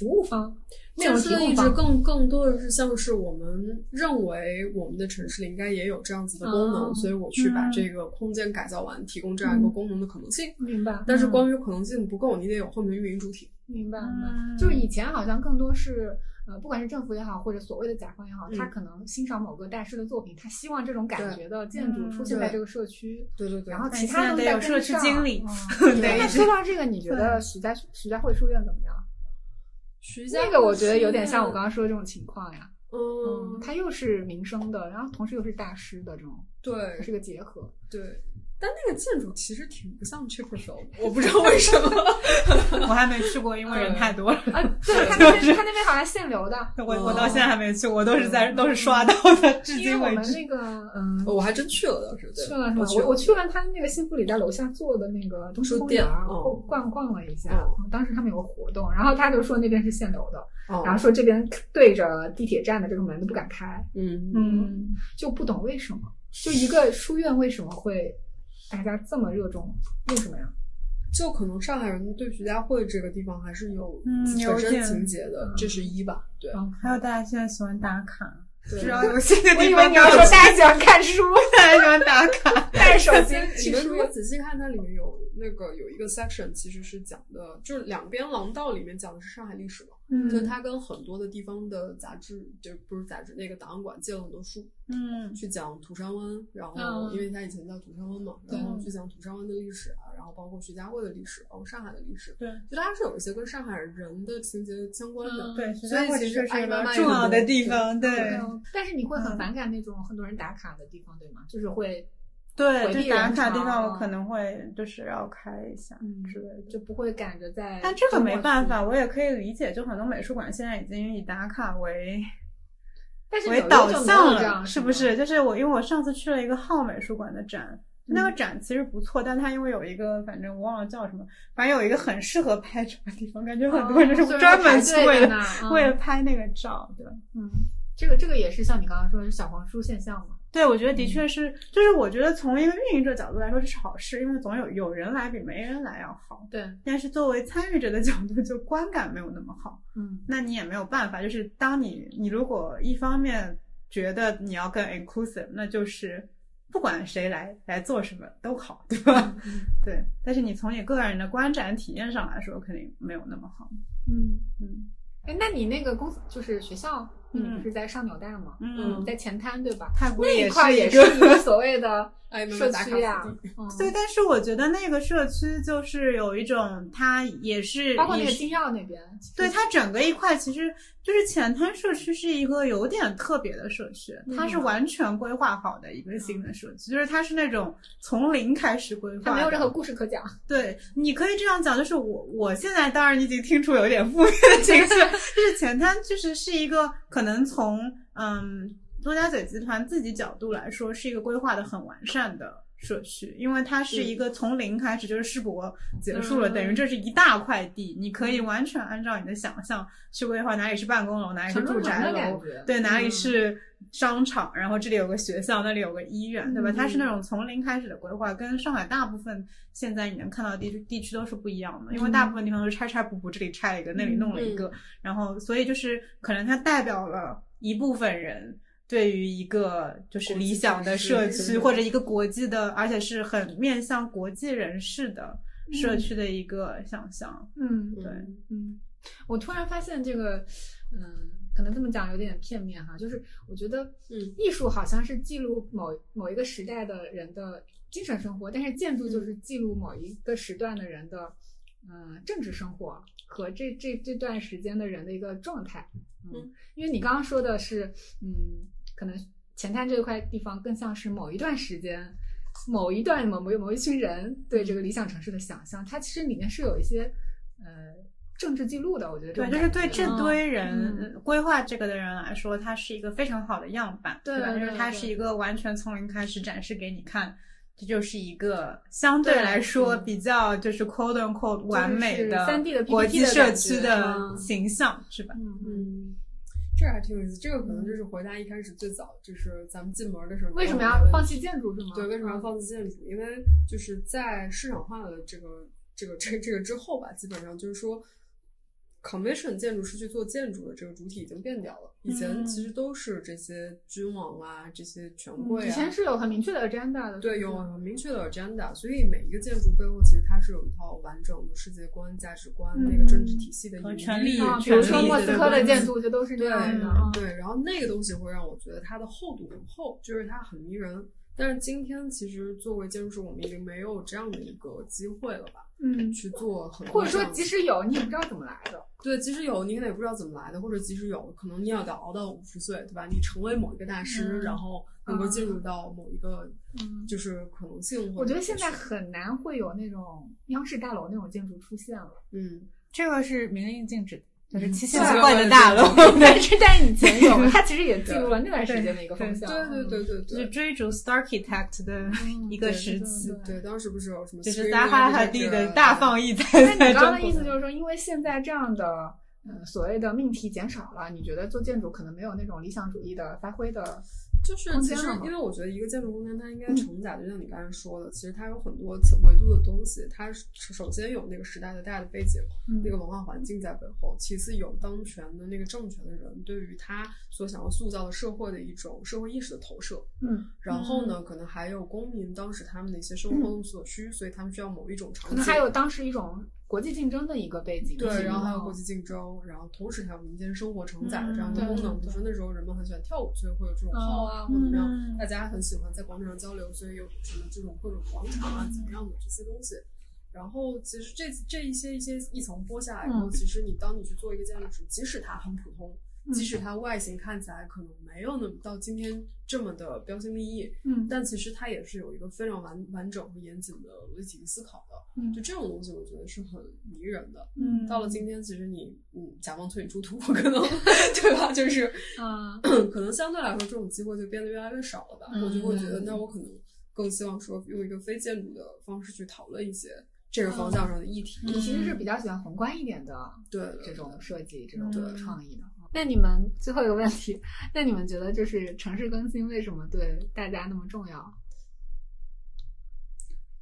服务方，内容建筑师的意志提供方。更更多的是像是我们认为我们的城市里应该也有这样子的功能，哦所以我去把嗯这个空间改造完，提供这样一个功能的可能性。明白，但是光于可能性不够，你得有后面的运营主体。明白，明白。嗯就是以前好像更多是。呃，不管是政府也好，或者所谓的甲方也好，嗯。他可能欣赏某个大师的作品，他希望这种感觉的建筑出现在这个社区，对对对。然后其他东西再在得有社区经理。那说到这个，你觉得徐家徐家汇书院怎么样？徐家那个我觉得有点像我刚刚说的这种情况呀。嗯嗯，，它又是民生的，然后同时又是大师的这种，对是个结合。对。但那个建筑其实挺不像 Chipperfield，我不知道为什么。我还没去过，因为人太多了。啊，对，他那边他那边好像限流的，我我到现在还没去，我都是在都是刷到的，至因为我今为止。们那个嗯。我还真去了，当时对去了是吗？我我我去了他那个幸福里在楼下做的那个东书店嗯逛逛了一下嗯。当时他们有个活动，然后他就说那边是限流的，哦然后说这边对着地铁站的这个门都不敢开。嗯嗯，就不懂为什么，就一个书院为什么会大家这么热衷？为什么呀？就可能上海人对徐家汇这个地方还是有嗯有本身情节的，这是一吧？对，嗯还有大家现在喜欢打卡，对只要有新的我以地方为你要说大家喜欢看书，大家喜欢打卡。带手机你去书院。们如果仔细看，它里面有那个有一个 section，其实是讲的，就是两边廊道里面讲的是上海历史嘛。嗯。就他跟很多的地方的杂志，就不是杂志，那个档案馆借了很多书，嗯。去讲土山湾，然后嗯。因为他以前叫土山湾嘛，然后去讲土山湾的历史啊，然后包括徐家汇的历史，包括上海的历史，对。就它是有一些跟上海人的情节相关的。嗯对，所以徐家汇其实是一个重要的地方，对。对但是你会很嗯。反感那种很多人打卡的地方，对吗？就是会对，就打人卡地方我可能会就是要开一下嗯之类的。就不会赶着在。但这个没办法，。我也可以理解，就很多美术馆现在已经以打卡为但是为导向了，是不是？就是我，因为我上次去了一个浩美术馆的展，那嗯个展其实不错，但它因为有一个，反正我忘了叫什么，反正有一个很适合拍照的地方，感觉很多人就是哦专门去为了、为了拍那个照，对。嗯，这个这个也是像你刚刚说的是小黄书现象嘛？对，我觉得的嗯确是，就是我觉得从一个运营者角度来说这是好事，因为总有有人来比没人来要好。对，但是作为参与者的角度，就观感没有那么好。嗯那你也没有办法，就是当你你如果一方面觉得你要更 inclusive，那就是不管谁来来做什么都好，对吧？嗯对。但是你从你个人的观展体验上来说，肯定没有那么好。嗯。嗯，哎，那你那个公司就是学校你不是在上纽大吗？嗯，在前滩对吧？太古那一块也是一个所谓的 社区呀。对，但是我觉得那个社区就是有一种，它也是包括那个金耀那边，对它整个一块其实就是前滩社区是一个有点特别的社区，它是完全规划好的一个新的社区，就是它是那种从零开始规划，它没有任何故事可讲。对，你可以这样讲，就是我我现在当然已经听出有点负面的情绪，就是前滩其实是一个可可能从嗯。陆家嘴集团自己角度来说，是一个规划的很完善的社区，因为它是一个从零开始，就是世博结束了，等于这是一大块地，你可以完全按照你的想象去规划哪里是办公楼，哪里是住宅楼，对，哪里是商场，然后这里有个学校，那里有个医院，对吧？它是那种从零开始的规划，跟上海大部分现在你能看到的地地区都是不一样的，因为大部分地方都是拆拆补补，这里拆了一个，那里弄了一个，然后所以就是可能它代表了一部分人。对于一个就是理想的社区或者一个国际的，而且是很面向国际人士的社区的一个想象。嗯，对，嗯，我突然发现这个，嗯，可能这么讲有点片面哈，就是我觉得，嗯，艺术好像是记录某某一个时代的人的精神生活，但是建筑就是记录某一个时段的人的，嗯，政治生活和这这这段时间的人的一个状态。嗯，因为你刚刚说的是，嗯。可能前滩这块地方更像是某一段时间、某一段某某某一群人对这个理想城市的想象，它其实里面是有一些呃政治记录的。我觉得对，就是对这堆人规划这个的人来说，它是一个非常好的样板，对吧？就是它是一个完全从零开始展示给你看，这就是一个相对来说比较就是 quote unquote 完美的三 D 的国际社区的形象，是吧？嗯。这还挺有意思，这个可能就是回答一开始最早就是咱们进门的时候，为什么要放弃建筑是吗？对，为什么要放弃建筑？因为就是在市场化的这个这个这这个之后吧，基本上就是说。Commission 建筑师去做建筑的这个主体已经变掉了，以前其实都是这些君王啊，这些权贵啊，以前是有很明确的 agenda 的，对，有很明确的 agenda，所以每一个建筑背后其实它是有一套完整的世界观、价值观、那个政治体系的权力，比如说莫斯科的建筑就都是这样的，对，然后那个东西会让我觉得它的厚度很厚，就是它很迷人。但是今天其实作为建筑师，我们已经没有这样的一个机会了吧？嗯，去做很或者说即使有，你也不知道怎么来的。对，即使有，你可能也不知道怎么来的，或者即使有可能你要得熬到五十岁，对吧？你成为某一个大师，然后能够进入到某一个，就是可能性。我觉得现在很难会有那种央视大楼那种建筑出现了。嗯，这个是明令禁止的。就是奇奇怪怪的大楼，但是但是以前有，他其实也记录了那段时间的一个风向。对对对对对，就追逐 Starchitect 的 一个时期。对，当时不是有什么？就是撒哈哈地的大放异彩。那你刚刚的意思就是说，因为现在这样的呃所谓的命题减少了，你觉得做建筑可能没有那种理想主义的发挥的？就是其实，因为我觉得一个建筑空间它应该承载，就像你刚才说的，其实它有很多次维度的东西。它首先有那个时代的大的背景，那个文化环境在背后；其次有当权的那个政权的人对于他所想要塑造的社会的一种社会意识的投射。嗯，然后呢，可能还有公民当时他们的一些生活活动所需，所以他们需要某一种场景。可能还有当时一种。国际竞争的一个背景，对，然后还有国际竞争，然后同时还有民间生活承载的这样的功能。比如说那时候人们很喜欢跳舞，所以会有这种号啊，或者怎么样，大家很喜欢在广场上交流，所以有什么这种各种广场啊，怎么样的这些东西。然后其实这这一些一些一层剥下来以后，其实你当你去做一个建筑时，即使它很普通。即使它外形看起来可能没有那么到今天这么的标新立异，嗯，但其实它也是有一个非常完完整和严谨的逻辑思考的，嗯，就这种东西我觉得是很迷人的，嗯，到了今天，其实你嗯，甲方催你出图，可能 对吧？就是啊 可能相对来说这种机会就变得越来越少了吧？我就会觉得，那我可能更希望说用一个非建筑的方式去讨论一些这个方向上的议题。你其实是比较喜欢宏观一点的，对这种设计，这种创意的。那你们最后一个问题，那你们觉得就是城市更新为什么对大家那么重要？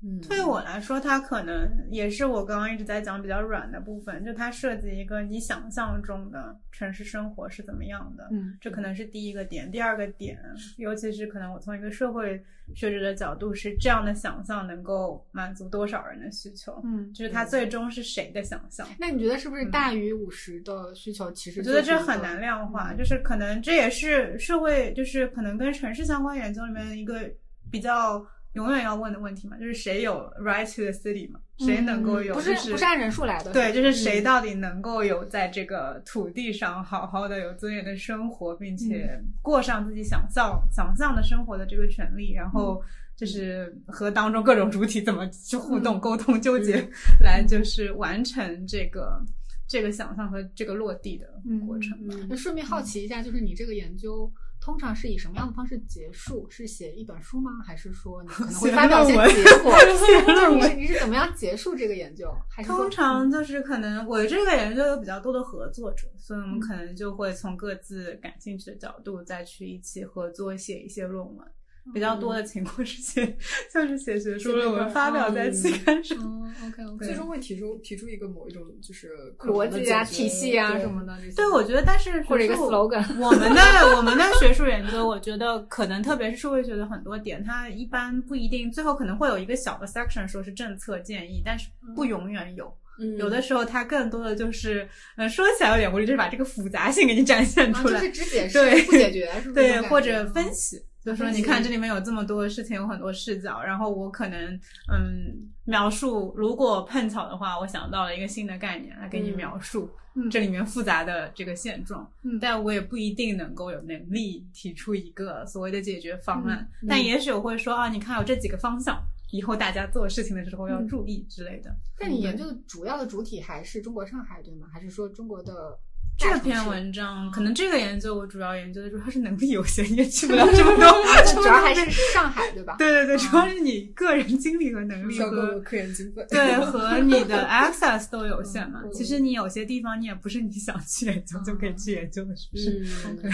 嗯，对我来说，它可能也是我刚刚一直在讲比较软的部分，就它设计一个你想象中的城市生活是怎么样的，嗯，这可能是第一个点。第二个点，尤其是可能我从一个社会学者的角度，是这样的想象能够满足多少人的需求，嗯，就是它最终是谁的想象。那你觉得是不是大于五十的需求？其实我觉得这很难量化，就是可能这也是社会，就是可能跟城市相关研究里面一个比较。永远要问的问题嘛，就是谁有 right to the city 嘛？谁能够有？不是不是按人数来的。对，就是谁到底能够有在这个土地上好好的有尊严的生活，并且过上自己想象想象的生活的这个权利，然后就是和当中各种主体怎么去互动、沟通、纠结，来就是完成这个这个想象和这个落地的过程。那顺便好奇一下，就是你这个研究。通常是以什么样的方式结束？是写一本书吗？还是说你可能会发表一些结果？就是你你是怎么样结束这个研究？通常就是可能我这个研究有比较多的合作者，所以我们可能就会从各自感兴趣的角度再去一起合作写一些论文。比较多的情况是写，像是写学术论文发表在期刊上。OK OK，最终会提出提出一个某一种就是逻辑啊、体系啊什么的。对，我觉得，但是或者一个 slogan，我们的我们的学术研究，我觉得可能特别是社会学的很多点，它一般不一定最后可能会有一个小的 section 说是政策建议，但是不永远有。有的时候它更多的就是，呃，说起来有点无力，就是把这个复杂性给你展现出来，就是只解释对不解决，是对，或者分析。就说你看这里面有这么多事情，有很多视角，然后我可能嗯描述，如果碰巧的话，我想到了一个新的概念来给你描述这里面复杂的这个现状，嗯但我也不一定能够有能力提出一个所谓的解决方案，但也许我会说啊，你看有这几个方向，以后大家做事情的时候要注意之类的。但你研究的主要的主体还是中国上海对吗？还是说中国的？这篇文章可能这个研究我主要研究的主要是能力有限，也去不了 这么多。主要还是上海对吧？对对对，主要是你个人精力和能力和科研经费，对和你的 access 都有限嘛。其实你有些地方你也不是你想去研究就可以去研究的，是不是？OK，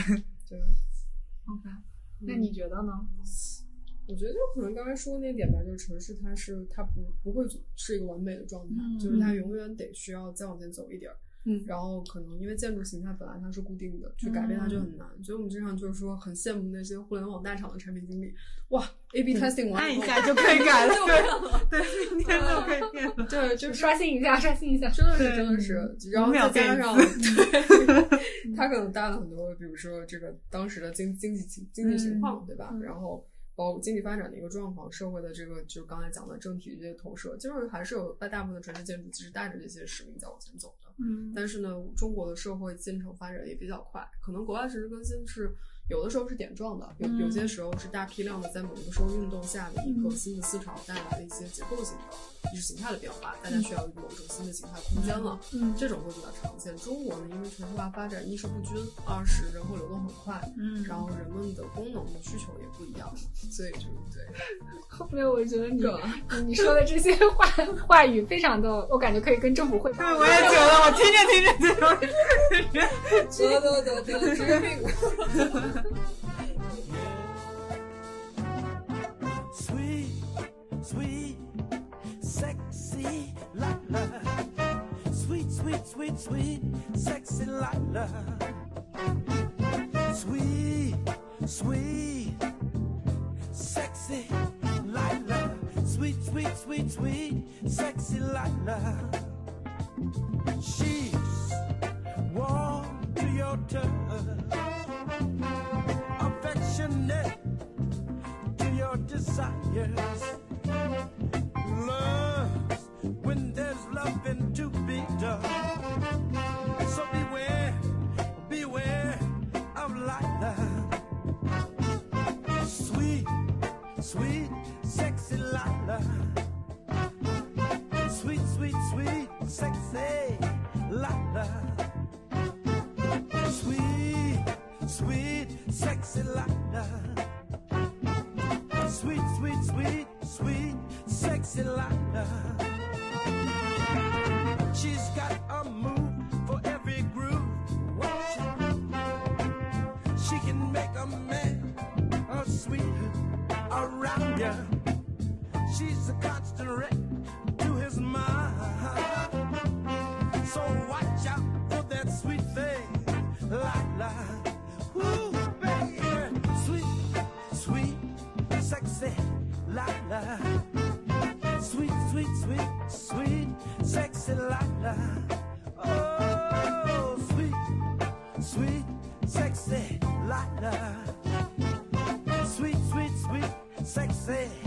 对，OK。那你觉得呢？我觉得就可能刚才说的那点吧，就是城市它是它不不会是一个完美的状态，就是它永远得需要再往前走一点儿。嗯，然后可能因为建筑形态本来它是固定的，去改变它就很难。所以我们经常就是说很羡慕那些互联网大厂的产品经理，哇，A/B testing 完按一下就可以改了，对，明天就可以变了。对，就刷新一下，刷新一下，真的是真的是。然后再加上，对他可能带了很多，比如说这个当时的经经济情经济情况，对吧？然后。包括经济发展的一个状况，社会的这个就是刚才讲的政体这些投射，就是还是有大大部分的城市建筑其实带着这些使命在往前走的。嗯，但是呢，中国的社会进程发展也比较快，可能国外城市更新是。有的时候是点状的，有有些时候是大批量的，在某一个社会运动下的一个新的思潮带来的一些结构性的意识形态的变化，大家需要某一种新的形态空间了。嗯，这种会比较常见。中国呢，因为城市化发展一是不均，二是人口流动很快，嗯，然后人们的功能的需求也不一样，所以就对。后面我觉得你你说的这些话话语非常的，我感觉可以跟政府汇报。对，我也觉得，我听着听着就得 得得得，职业病。Sweet, sweet, sexy Lila. Sweet, sweet, sweet, sweet, sexy Lila. Sweet, sweet, sexy Lila. Sweet, sweet, sweet, sweet, sexy Lila. She's warm to your touch, Love when there's loving to be done. So beware, beware of Lila. Sweet, sweet, sexy Lila. Sweet, sweet, sweet, sexy Lila. Sweet, sweet, sexy Lila. She's got a move for every groove. Watch it. She can make a man a sweetheart around ya. She's a constant wreck to his mind. So watch out for that sweet thing, Lila. Ooh, baby, sweet, sweet, sexy Lila. sexy Lila. Oh, sweet, sweet, sexy Lila. Sweet, sweet, sweet, sexy.